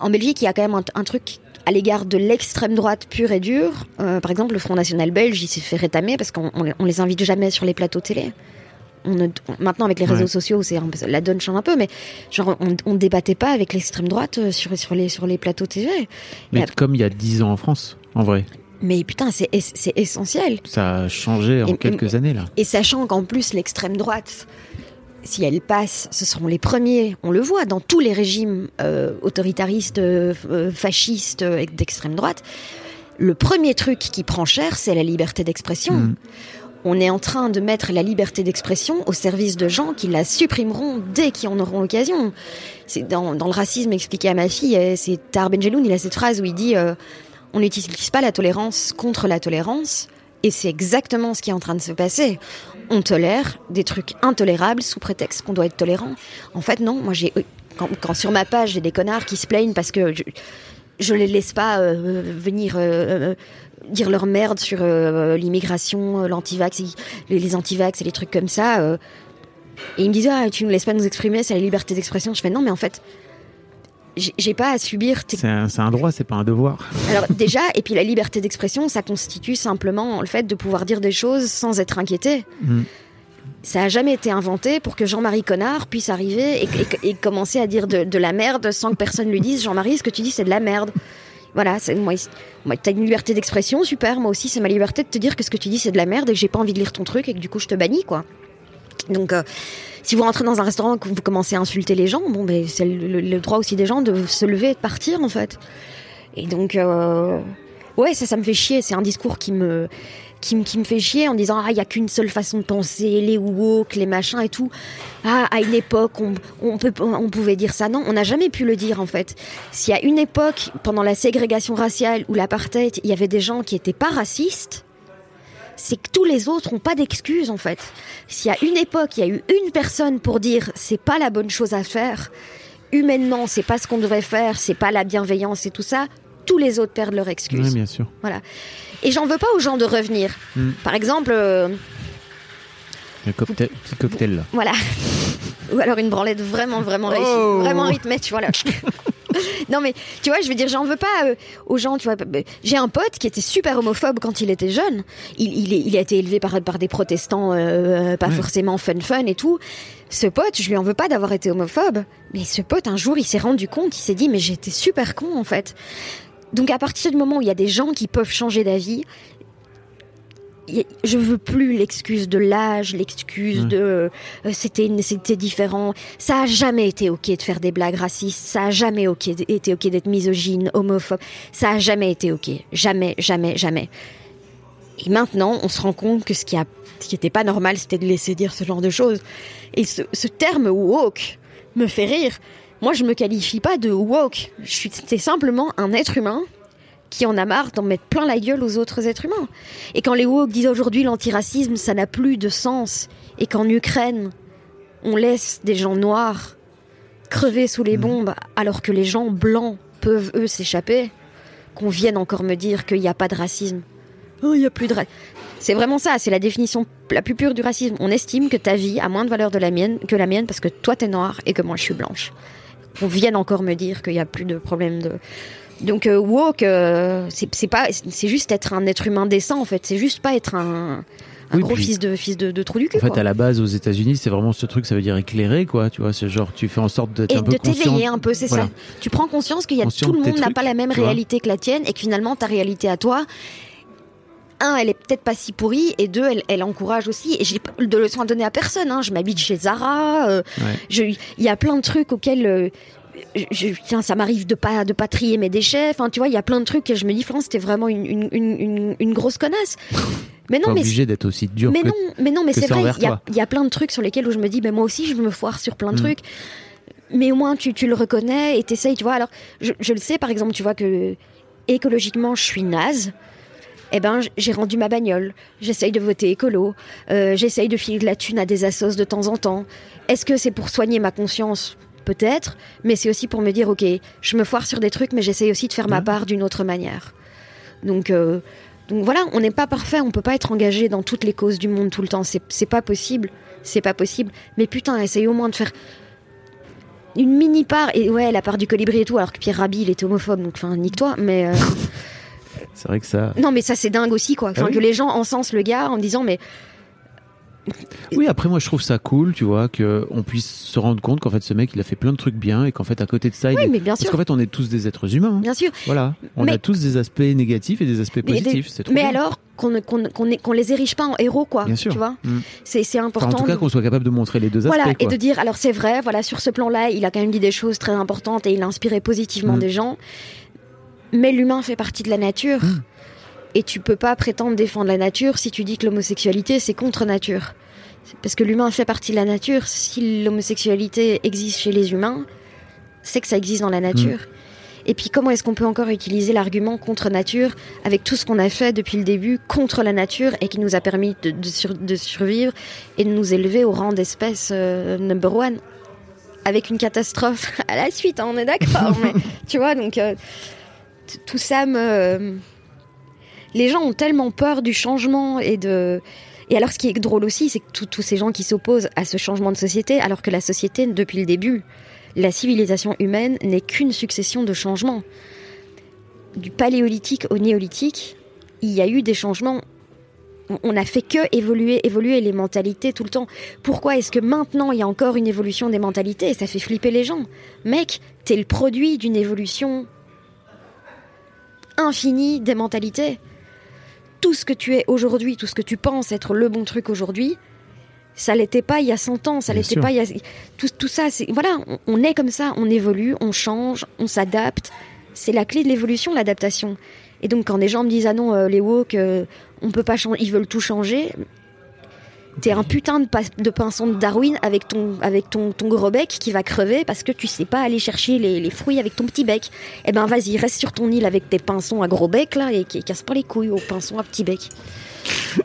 en Belgique, il y a quand même un, un truc à l'égard de l'extrême droite pure et dure. Euh, par exemple, le Front National belge, il s'est fait rétamer parce qu'on on, les- invite jamais sur les plateaux télé. On ne- on- maintenant, avec les réseaux Ouais. sociaux, c'est la donne change un peu, mais genre, on, on débattait pas avec l'extrême droite euh, sur, sur, les, sur les plateaux télé. Mais comme il y a 10 ans en France, en vrai. Mais putain, c'est es- c'est essentiel. Ça a changé en Et- quelques années, là. Et sachant qu'en plus, l'extrême droite, si elle passe, ce seront les premiers, on le voit dans tous les régimes euh, autoritaristes, euh, fascistes euh, d'extrême droite, le premier truc qui prend cher, c'est la liberté d'expression. Mm. On est en train de mettre la liberté d'expression au service de gens qui la supprimeront dès qu'ils en auront l'occasion. C'est dans, dans le racisme expliqué à ma fille, euh, c'est Tar Benjeloun, il a cette phrase où il dit on n'utilise pas la tolérance contre la tolérance, et c'est exactement ce qui est en train de se passer. On tolère des trucs intolérables sous prétexte qu'on doit être tolérant. En fait, non. Moi, j'ai quand, quand sur ma page j'ai des connards qui se plaignent parce que je, je les laisse pas euh, venir euh, euh, dire leur merde sur l'immigration, l'antivax, les, les antivax et les trucs comme ça. et ils me disent ah tu ne laisses pas nous exprimer, c'est la liberté d'expression. Je fais non mais en fait j'ai pas à subir C'est un, droit, c'est pas un devoir. alors déjà, et puis la liberté d'expression, ça constitue simplement le fait de pouvoir dire des choses sans être inquiété. Mm. Ça a jamais été inventé pour que Jean-Marie Connard puisse arriver et, et- et commencer à dire de, de la merde sans que personne lui dise Jean-Marie, ce que tu dis c'est de la merde. Voilà, moi, moi t'as une liberté d'expression, super. Moi aussi, c'est ma liberté de te dire que ce que tu dis c'est de la merde et que j'ai pas envie de lire ton truc et que du coup je te bannis quoi. Donc, euh, si vous rentrez dans un restaurant et que vous commencez à insulter les gens, bon, ben c'est le, droit aussi des gens de se lever et de partir en fait. Et donc, euh, ouais, ça, ça me fait chier. C'est un discours qui me, qui, qui me fait chier en disant ah, il y a qu'une seule façon de penser, les woke, les machins et tout. Ah, à une époque, on, on peut, on pouvait dire ça. Non, on n'a jamais pu le dire en fait. S'il y a une époque pendant la ségrégation raciale ou l'apartheid, il y avait des gens qui étaient pas racistes. C'est que tous les autres ont pas d'excuses en fait. S'il y a une époque, il y a eu une personne pour dire c'est pas la bonne chose à faire, humainement c'est pas ce qu'on devrait faire, c'est pas la bienveillance et tout ça, tous les autres perdent leur excuse. Oui, bien sûr. Voilà. Et j'en veux pas aux gens de revenir. Mm. Par exemple, euh, Un cocktail, petit cocktail, là. voilà. Ou alors une branlette vraiment, vraiment réussie, Oh. vraiment rythmée, tu vois là. non mais tu vois, je veux dire, j'en veux pas euh, aux gens. Tu vois, j'ai un pote qui était super homophobe quand il était jeune. Il, il, est- il a été élevé par par des protestants, euh, pas Ouais. forcément fun fun et tout. Ce pote, je lui en veux pas d'avoir été homophobe. Mais ce pote, un jour, il s'est rendu compte, il s'est dit, mais j'étais super con en fait. Donc à partir du moment où il y a des gens qui peuvent changer d'avis, je veux plus l'excuse de l'âge, l'excuse Ouais. de euh, c'était c'était différent. Ça a jamais été ok de faire des blagues racistes. Ça a jamais ok été ok d'être misogyne, homophobe. Ça a jamais été ok. Jamais, jamais, jamais. Et maintenant, on se rend compte que ce qui a ce qui était pas normal, c'était de laisser dire ce genre de choses. Et ce, ce terme woke me fait rire. Moi, je me qualifie pas de woke. Je suis c'est simplement un être humain qui en a marre d'en mettre plein la gueule aux autres êtres humains. Et quand les woke disent aujourd'hui l'antiracisme, ça n'a plus de sens. Et qu'en Ukraine, on laisse des gens noirs crever sous les bombes alors que les gens blancs peuvent, eux, s'échapper, qu'on vienne encore me dire qu'il n'y a pas de racisme. Oh, il n'y a plus de racisme. C'est vraiment ça, c'est la définition la plus pure du racisme. On estime que ta vie a moins de valeur de la mienne, que la mienne parce que toi t'es noire et que moi je suis blanche. Qu'on vienne encore me dire qu'il n'y a plus de problème de, donc euh, woke, euh, c'est pas, c'est juste être un être humain décent en fait. C'est juste pas être un, un Oui, gros puis- fils de fils de, de trou du cul. En fait, quoi. à la base, aux États-Unis, c'est vraiment ce truc, ça veut dire éclairé, quoi. Tu vois, c'est genre, tu fais en sorte d'être Et un peu de t'éveiller un peu, c'est Voilà. ça. Tu prends conscience qu'il y a tout le monde n'a pas la même réalité que la tienne et que finalement ta réalité à toi, un, elle est peut-être pas si pourrie et deux, elle, elle encourage aussi. Et j'ai pas de leçons à donner à personne. Hein. Je m'habite chez Zara. euh, Ouais. Il y a plein de trucs auxquels euh, je, tiens, ça m'arrive de pas de pas trier mes déchets. Enfin, tu vois, il y a plein de trucs que je me dis, Florence, c'était vraiment une, une, une, grosse connasse. Mais non, mais obligé d'être aussi dur mais que non, mais non, mais c'est vrai. Il y, a, toi. il y a plein de trucs sur lesquels où je me dis, ben moi aussi, je me foire sur plein de Mm. trucs. Mais au moins, tu, tu le reconnais et t'essayes, tu vois. Alors, je, je le sais, par exemple, tu vois que écologiquement, je suis naze. Eh ben, j'ai rendu ma bagnole. J'essaye de voter écolo. Euh, J'essaye de filer de la thune à des assos de temps en temps. Est-ce que c'est pour soigner ma conscience? Peut-être. Mais c'est aussi pour me dire, ok, je me foire sur des trucs, mais j'essaye aussi de faire ma Ouais. part d'une autre manière. Donc, euh, donc voilà, on n'est pas parfait, on peut pas être engagé dans toutes les causes du monde tout le temps. C'est c'est pas possible, c'est pas possible. Mais putain, essaye au moins de faire une mini part. Et ouais, la part du colibri et tout, alors que Pierre Rabhi, il était homophobe, donc enfin, nique-toi. Mais euh, C'est vrai que ça. non, mais ça c'est dingue aussi, quoi. Enfin, Ah oui. que les gens encensent le gars en disant, mais Oui, après, moi, je trouve ça cool, tu vois, qu'on puisse se rendre compte qu'en fait, ce mec, il a fait plein de trucs bien et qu'en fait, à côté de ça, il oui, est. mais bien Parce qu'en fait, on est tous des êtres humains. hein. bien sûr. Voilà. On Mais- a tous des aspects négatifs et des aspects Mais, positifs. Trop mais bien. alors qu'on ne- qu'on ait- qu'on les érige pas en héros, quoi. Bien sûr. Tu vois, Mm. c'est Enfin, important. en tout cas, de- qu'on soit capable de montrer les deux Voilà, aspects. et quoi. de dire, alors c'est vrai, voilà, sur ce plan-là, il a quand même dit des choses très importantes et il a inspiré positivement Mm. des gens. Mais l'humain fait partie de la nature. Mm. Et tu peux pas prétendre défendre la nature si tu dis que l'homosexualité, c'est contre nature. Parce que l'humain fait partie de la nature. Si l'homosexualité existe chez les humains, c'est que ça existe dans la nature. Et puis comment est-ce qu'on peut encore utiliser l'argument contre nature avec tout ce qu'on a fait depuis le début contre la nature et qui nous a permis de, de sur- de survivre et de nous élever au rang d'espèce euh, number one? Avec une catastrophe à la suite, hein, on est d'accord, mais tu vois, donc euh, tout ça me... Les gens ont tellement peur du changement et de... Et alors ce qui est drôle aussi, c'est que tous- ces gens qui s'opposent à ce changement de société, alors que la société, depuis le début, la civilisation humaine n'est qu'une succession de changements. Du paléolithique au néolithique, il y a eu des changements. On- On n'a fait que évoluer, évoluer les mentalités tout le temps. Pourquoi est-ce que maintenant il y a encore une évolution des mentalités? Et ça fait flipper les gens Mec, t'es le produit d'une évolution infinie des mentalités. Tout ce que tu es aujourd'hui, tout ce que tu penses être le bon truc aujourd'hui, ça l'était pas il y a 100 ans, ça l'était pas il y a... Tout, tout ça, c'est... Voilà, on, on est comme ça, on évolue, on change, on s'adapte. C'est la clé de l'évolution, l'adaptation. Et donc quand des gens me disent ah non euh, les woke euh, on peut pas changer ils veulent tout changer t'es un putain de, de pinson de Darwin avec ton avec ton, ton gros bec qui va crever parce que tu sais pas aller chercher les, les fruits avec ton petit bec eh ben vas-y reste sur ton île avec tes pinsons à gros bec là et, et casse pas les couilles aux pinsons à petit bec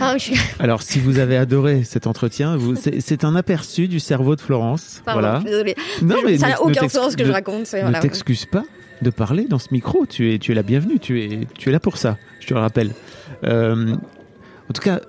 Ah, je Alors, si vous avez adoré cet entretien, c'est un aperçu du cerveau de Florence. Pardon, voilà. désolée. Non, mais ça n'a aucun sens ce que je raconte Ne voilà. t'excuse pas de parler dans ce micro. Tu es, tu es la bienvenue. Tu es, tu es là pour ça. Je te le rappelle. Euh, en tout cas,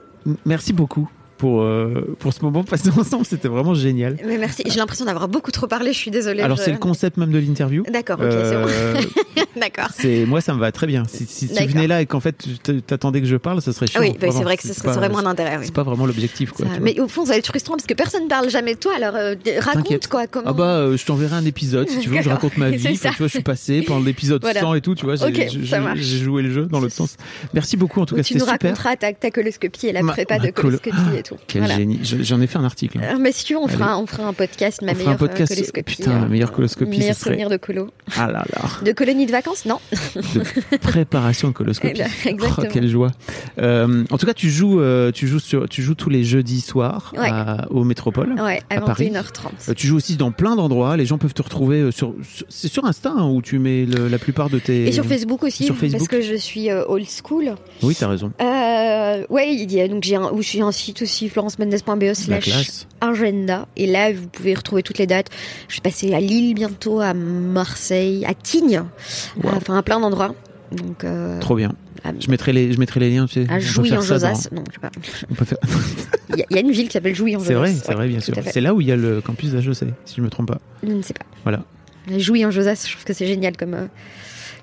merci beaucoup pour, euh, pour ce moment passé ensemble. C'était vraiment génial. Mais merci. J'ai l'impression d'avoir beaucoup trop parlé. Je suis désolée. Alors, je- c'est le concept même de l'interview. D'accord, ok, Euh, c'est bon. D'accord. moi, ça me va très bien. Si, si tu venais là et qu'en fait, tu t'attendais que je parle, ça serait chiant. Ah oui, bah, c'est vrai que ce serait, moins d'intérêt. oui. C'est pas vraiment l'objectif, quoi. Mais au fond, ça va être frustrant parce que personne ne parle jamais de toi. Alors, euh, raconte quoi. Comment Ah bah, euh, je t'enverrai un épisode si tu veux. Je raconte ma vie. Enfin, tu vois, je suis passé pendant l'épisode Voilà. 100 et tout. Tu vois, j'ai joué le jeu dans l'autre sens. Merci beaucoup en tout cas. tu nous raconteras ta, coloscopie et la prépa de colo- coloscopie et tout. Quel Voilà. génie. Je- J'en ai fait un article. Euh, mais si tu veux, on fera, on fera un podcast, ma On fera meilleure un podcast. euh, coloscopie. Putain, euh, meilleure coloscopie, Meilleur serait. souvenir de colo. Ah là là. De colonie de vacances Non. de préparation de coloscopie. Eh ben, exactement. Oh, quelle joie. Euh, en tout cas, tu joues, euh, tu joues sur, tu joues tous les jeudis soirs Ouais. à- au Métropole. Ouais, à À Paris. 21h30. Euh, tu joues aussi dans plein d'endroits. Les gens peuvent te retrouver sur, c'est sur Insta hein, où tu mets le- la plupart de tes. Et sur Facebook aussi, sur Facebook parce que je suis old school. Oui, t'as raison. Ouais, il y a donc j'ai un, où j'ai un site aussi florencemendes.be La slash agenda et là vous pouvez retrouver toutes les dates. Je vais passer à Lille bientôt, à Marseille, à Tignes, Wow. enfin à plein d'endroits. Donc euh, Trop bien. à, Je mettrai les, je mettrai les liens. Tu sais, à Jouy en Josas. dans- Non, je sais pas. On peut faire. Il y, a- il y a une ville qui s'appelle Jouy en Josas. c'est vrai, c'est Ouais, vrai, bien sûr. C'est là où il y a le campus d'HEC, si je me trompe pas. Je ne sais pas. Voilà. Jouy en Josas, je trouve que c'est génial comme. euh,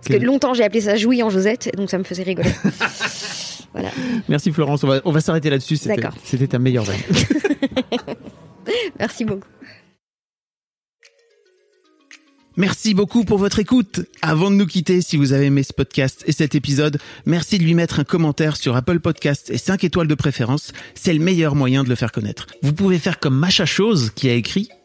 Parce que longtemps j'ai appelé ça Jouy en Josette, et donc ça me faisait rigoler. voilà. Merci Florence. On va, on va s'arrêter là-dessus. C'était, D'accord. c'était ta meilleure veille. Merci beaucoup. Merci beaucoup pour votre écoute. Avant de nous quitter, si vous avez aimé ce podcast et cet épisode, merci de lui mettre un commentaire sur Apple Podcast et 5 étoiles de préférence. C'est le meilleur moyen de le faire connaître. Vous pouvez faire comme Macha Chose qui a écrit